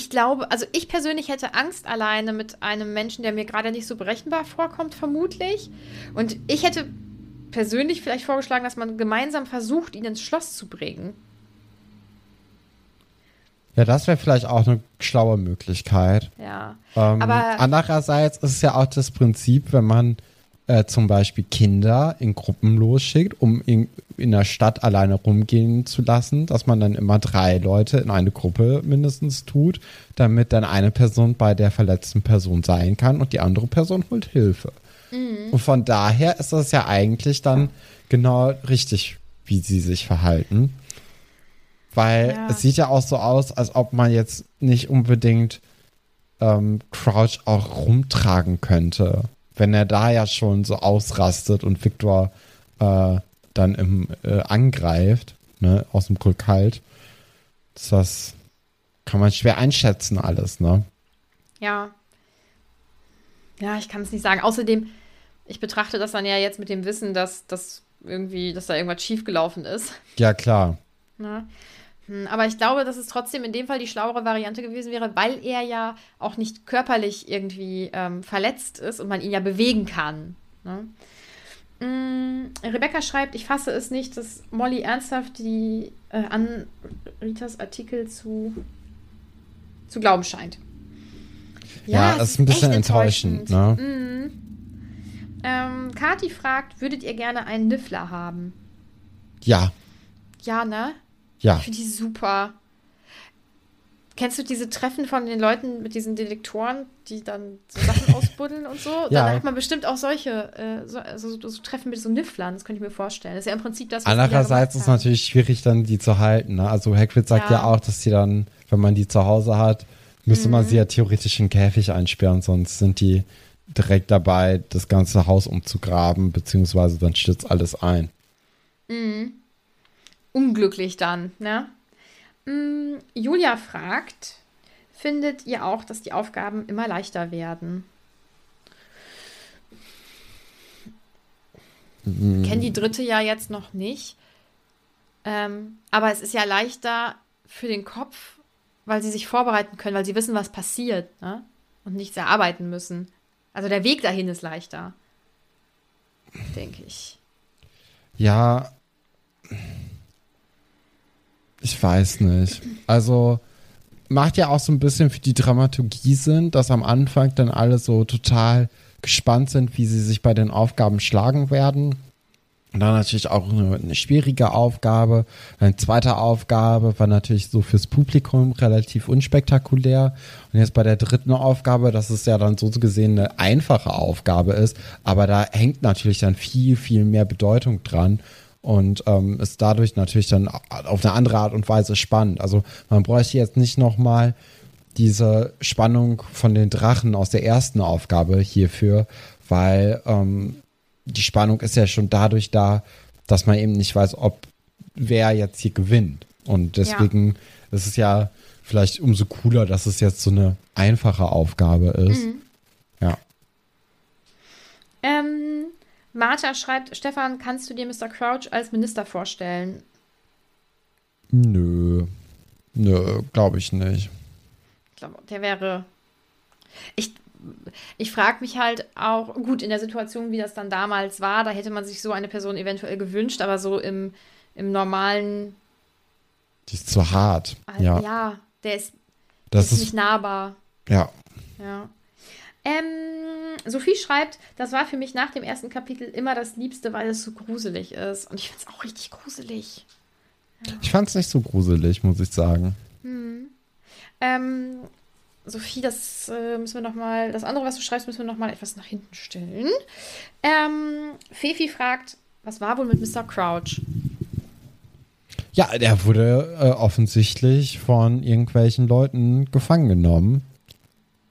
Ich glaube, also ich persönlich hätte Angst alleine mit einem Menschen, der mir gerade nicht so berechenbar vorkommt, vermutlich. Und ich hätte persönlich vielleicht vorgeschlagen, dass man gemeinsam versucht, ihn ins Schloss zu bringen. ja, das wäre vielleicht auch eine schlaue Möglichkeit. Ja. Ähm, Aber- andererseits ist es ja auch das Prinzip, wenn man äh, zum Beispiel Kinder in Gruppen losschickt, um in, in der Stadt alleine rumgehen zu lassen, dass man dann immer drei Leute in eine Gruppe mindestens tut, damit dann eine Person bei der verletzten Person sein kann und die andere Person holt Hilfe. Und von daher ist das ja eigentlich dann genau richtig, wie sie sich verhalten. Weil Ja. es sieht ja auch so aus, als ob man jetzt nicht unbedingt ähm, Crouch auch rumtragen könnte. Wenn er da ja schon so ausrastet und Victor äh, dann im, äh, angreift, ne, aus dem Rückhalt, ist das kann man schwer einschätzen alles, ne? Ja. Ja, ich kann es nicht sagen. Außerdem, ich betrachte das dann ja jetzt mit dem Wissen, dass das irgendwie, dass da irgendwas schiefgelaufen ist. Ja, klar. Ne? Hm, Aber ich glaube, dass es trotzdem in dem Fall die schlauere Variante gewesen wäre, weil er ja auch nicht körperlich irgendwie ähm, verletzt ist und man ihn ja bewegen kann. Ne? Mm, Rebecca schreibt, ich fasse es nicht, dass Molly ernsthaft die äh, an Ritas Artikel zu, zu glauben scheint. Ja, es das ist ein bisschen enttäuschend, enttäuschend. ne? Mhm. Ähm, Kati fragt, würdet ihr gerne einen Niffler haben? Ja, Ja, ne? Ja. Ich finde die super. Kennst du diese Treffen von den Leuten mit diesen Detektoren, die dann so Sachen ausbuddeln und so? Ja. Dann hat man bestimmt auch solche, äh, so, also so, so Treffen mit so Nifflern, das könnte ich mir vorstellen. Das ist ja im Prinzip das, was Andererseits ist es natürlich schwierig, dann die zu halten. Ne? Also Hagrid sagt ja. Ja. auch, dass die dann, wenn man die zu Hause hat, müsste man Mhm. sie ja theoretisch in den Käfig einsperren, sonst sind die direkt dabei, das ganze Haus umzugraben, beziehungsweise dann stürzt alles ein. Unglücklich dann, ne? Mm, Julia fragt, findet ihr auch, dass die Aufgaben immer leichter werden? Mhm. Kennen die dritte ja jetzt noch nicht. Ähm, aber es ist ja leichter für den Kopf, weil sie sich vorbereiten können, weil sie wissen, was passiert, ne? Und nichts erarbeiten müssen. Also der Weg dahin ist leichter. Denke ich. Ja, ich weiß nicht. Also macht ja auch so ein bisschen für die Dramaturgie Sinn, dass am Anfang dann alle so total gespannt sind, wie sie sich bei den Aufgaben schlagen werden. Und dann natürlich auch eine, eine schwierige Aufgabe. Eine zweite Aufgabe war natürlich so fürs Publikum relativ unspektakulär. Und jetzt bei der dritten Aufgabe, dass es ja dann so gesehen eine einfache Aufgabe ist, aber da hängt natürlich dann viel, viel mehr Bedeutung dran und ähm, ist dadurch natürlich dann auf eine andere Art und Weise spannend. Also man bräuchte jetzt nicht nochmal diese Spannung von den Drachen aus der ersten Aufgabe hierfür, weil ähm, die Spannung ist ja schon dadurch da, dass man eben nicht weiß, ob wer jetzt hier gewinnt. Und deswegen ist es ja vielleicht umso cooler, dass es jetzt so eine einfache Aufgabe ist. Ja. Ähm, Martha schreibt, Stefan, kannst du dir Mr. Crouch als Minister vorstellen? Nö. Nö, glaube ich nicht. Ich glaube, der wäre. Ich, ich frage mich halt auch, gut, in der Situation, wie das dann damals war, da hätte man sich so eine Person eventuell gewünscht, aber so im, im normalen. Die ist zu hart. Ja, Ja. ja der ist, Das ist ist, nicht nahbar. ja. Ja. Ähm, Sophie schreibt, das war für mich nach dem ersten Kapitel immer das Liebste, weil es so gruselig ist. Und ich finde es auch richtig gruselig. Ich fand es nicht so gruselig, muss ich sagen. Ähm, Sophie, das äh, müssen wir noch mal, das andere, was du schreibst, müssen wir noch mal etwas nach hinten stellen. Ähm, Fefi fragt, was war wohl mit Mr. Crouch? Ja, der wurde äh, offensichtlich von irgendwelchen Leuten gefangen genommen.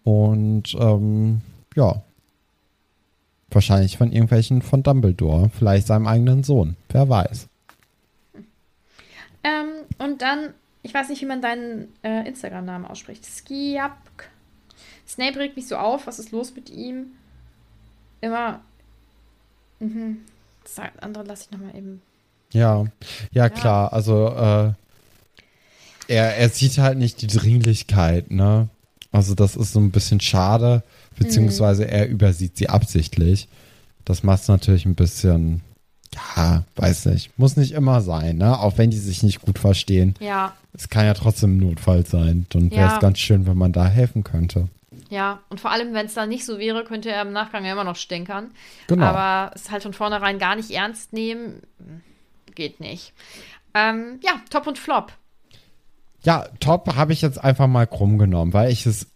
Und ähm, ja, wahrscheinlich von irgendwelchen von Dumbledore, vielleicht seinem eigenen Sohn, wer weiß. Ähm, und dann, ich weiß nicht, wie man deinen äh, Instagram-Namen ausspricht. Skiapk. Snape regt mich so auf. Was ist los mit ihm? Immer. Mhm. Das andere lasse ich nochmal eben. Ja, ja, klar. Also, äh, er, er sieht halt nicht die Dringlichkeit, ne? Also, das ist so ein bisschen schade, beziehungsweise mhm. er übersieht sie absichtlich. Das macht es natürlich ein bisschen ja, weiß nicht. Muss nicht immer sein, ne? Auch wenn die sich nicht gut verstehen. Ja. Es kann ja trotzdem ein Notfall sein. Dann wäre es ja. ganz schön, wenn man da helfen könnte. Ja, und vor allem, wenn es da nicht so wäre, könnte er im Nachgang ja immer noch stänkern. Genau. Aber es halt von vornherein gar nicht ernst nehmen, geht nicht. Ähm, ja, Top und Flop. Ja, Top habe ich jetzt einfach mal krumm genommen, weil ich es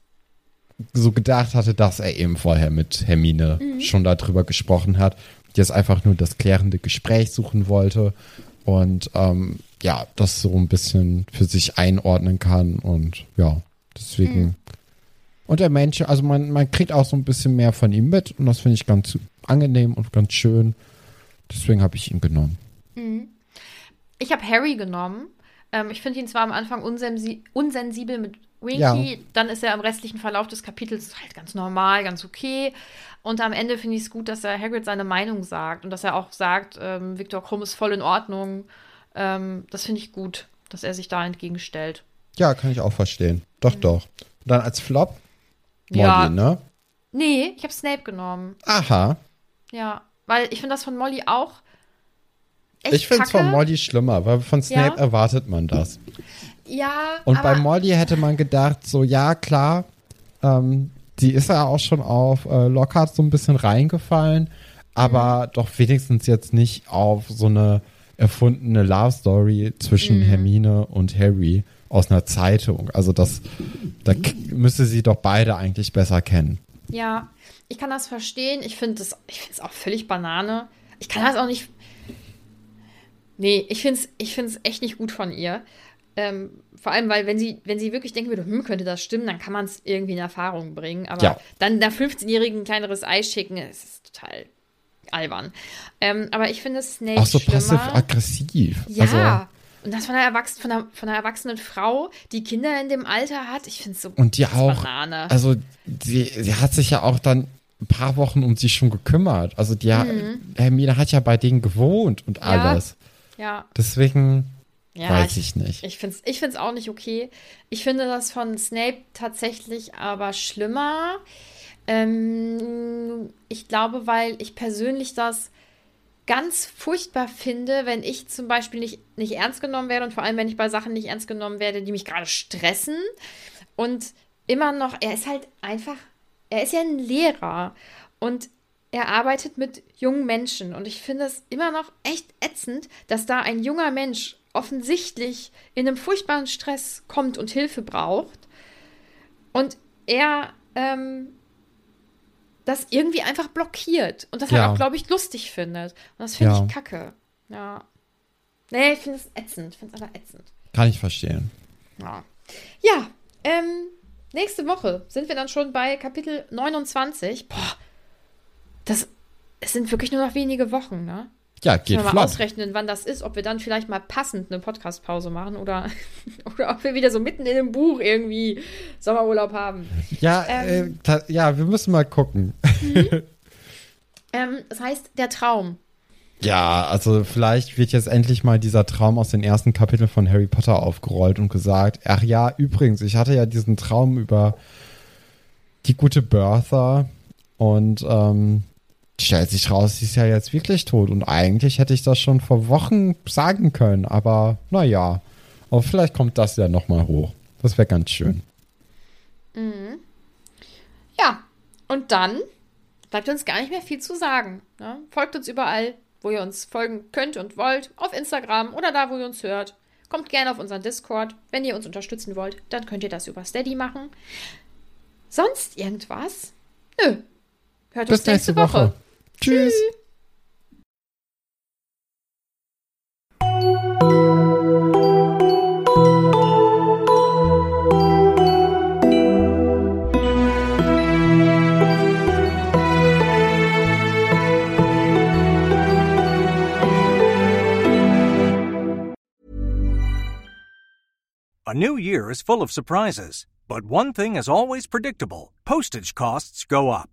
so gedacht hatte, dass er eben vorher mit Hermine mhm. schon darüber gesprochen hat jetzt einfach nur das klärende Gespräch suchen wollte und ähm, ja, das so ein bisschen für sich einordnen kann und ja, deswegen. Mhm. Und der Mensch, also man, man kriegt auch so ein bisschen mehr von ihm mit und das finde ich ganz angenehm und ganz schön. Deswegen habe ich ihn genommen. Mhm. Ich habe Harry genommen. Ähm, ich finde ihn zwar am Anfang unsensibel mit Winky, ja. dann ist er im restlichen Verlauf des Kapitels halt ganz normal, ganz okay. Und am Ende finde ich es gut, dass er Hagrid seine Meinung sagt und dass er auch sagt, ähm, Viktor Krumm ist voll in Ordnung. Ähm, das finde ich gut, dass er sich da entgegenstellt. Ja, kann ich auch verstehen. Doch, mhm. doch. Und dann als Flop? Molly, ja. ne? Nee, ich habe Snape genommen. Aha. Ja, weil ich finde das von Molly auch echt Ich finde es von Molly schlimmer, weil von Snape ja? erwartet man das. Ja, Und bei Molly hätte man gedacht, so, ja, klar, ähm, die ist ja auch schon auf äh, Lockhart so ein bisschen reingefallen, aber mhm. doch wenigstens jetzt nicht auf so eine erfundene Love Story zwischen mhm. Hermine und Harry aus einer Zeitung. Also das, da müsste sie doch beide eigentlich besser kennen. Ja, ich kann das verstehen. Ich finde es auch völlig Banane. Ich kann das auch nicht. Nee, ich finde es ich find's echt nicht gut von ihr. Ähm, vor allem, weil wenn sie, wenn sie wirklich denken würde, hm, könnte das stimmen, dann kann man es irgendwie in Erfahrung bringen. Aber ja. dann einer 15-Jährigen ein kleineres Ei schicken, ist, total albern. Ähm, aber ich finde Snape Auch so passiv-aggressiv. Ja. Also, und das von einer, Erwachs von, einer, von einer erwachsenen Frau, die Kinder in dem Alter hat. Ich finde es so Und die auch, Banane. also sie, sie hat sich ja auch dann ein paar Wochen um sie schon gekümmert. Also die mhm. Hermine hat ja bei denen gewohnt und alles. Ja. Deswegen ja, Weiß ich, ich nicht. Ich finde es ich find's auch nicht okay. Ich finde das von Snape tatsächlich aber schlimmer. Ähm, ich glaube, weil ich persönlich das ganz furchtbar finde, wenn ich zum Beispiel nicht, nicht ernst genommen werde und vor allem, wenn ich bei Sachen nicht ernst genommen werde, die mich gerade stressen. Und immer noch, er ist halt einfach, er ist ja ein Lehrer und er arbeitet mit jungen Menschen. Und ich finde es immer noch echt ätzend, dass da ein junger Mensch offensichtlich in einem furchtbaren Stress kommt und Hilfe braucht und er ähm, das irgendwie einfach blockiert und das ja. halt auch, glaube ich, lustig findet. Und das finde ja. ich kacke. Ja. Nee, ich finde es ätzend. Ich finde es einfach ätzend. Kann ich verstehen. Ja. Ja, ähm, nächste Woche sind wir dann schon bei Kapitel 29. Boah, das es sind wirklich nur noch wenige Wochen, ne? Ja, geht flott. mal ausrechnen, wann das ist, ob wir dann vielleicht mal passend eine Podcast-Pause machen oder, oder ob wir wieder so mitten in dem Buch irgendwie Sommerurlaub haben. Ja, ähm, äh, ja, wir müssen mal gucken. Mhm. ähm, das heißt, der Traum. Ja, also vielleicht wird jetzt endlich mal dieser Traum aus den ersten Kapiteln von Harry Potter aufgerollt und gesagt, ach ja, übrigens, ich hatte ja diesen Traum über die gute Bertha und ähm, stellt sich raus, sie ist ja jetzt wirklich tot. Und eigentlich hätte ich das schon vor Wochen sagen können. Aber naja, aber vielleicht kommt das ja nochmal hoch. Das wäre ganz schön. Mhm. Ja, und dann bleibt uns gar nicht mehr viel zu sagen. Ne? Folgt uns überall, wo ihr uns folgen könnt und wollt. Auf Instagram oder da, wo ihr uns hört. Kommt gerne auf unseren Discord. Wenn ihr uns unterstützen wollt, dann könnt ihr das über Steady machen. Sonst irgendwas? Nö. Hört Bis uns nächste, nächste Woche. Woche. Tschüss. A new year is full of surprises, but one thing is always predictable postage costs go up.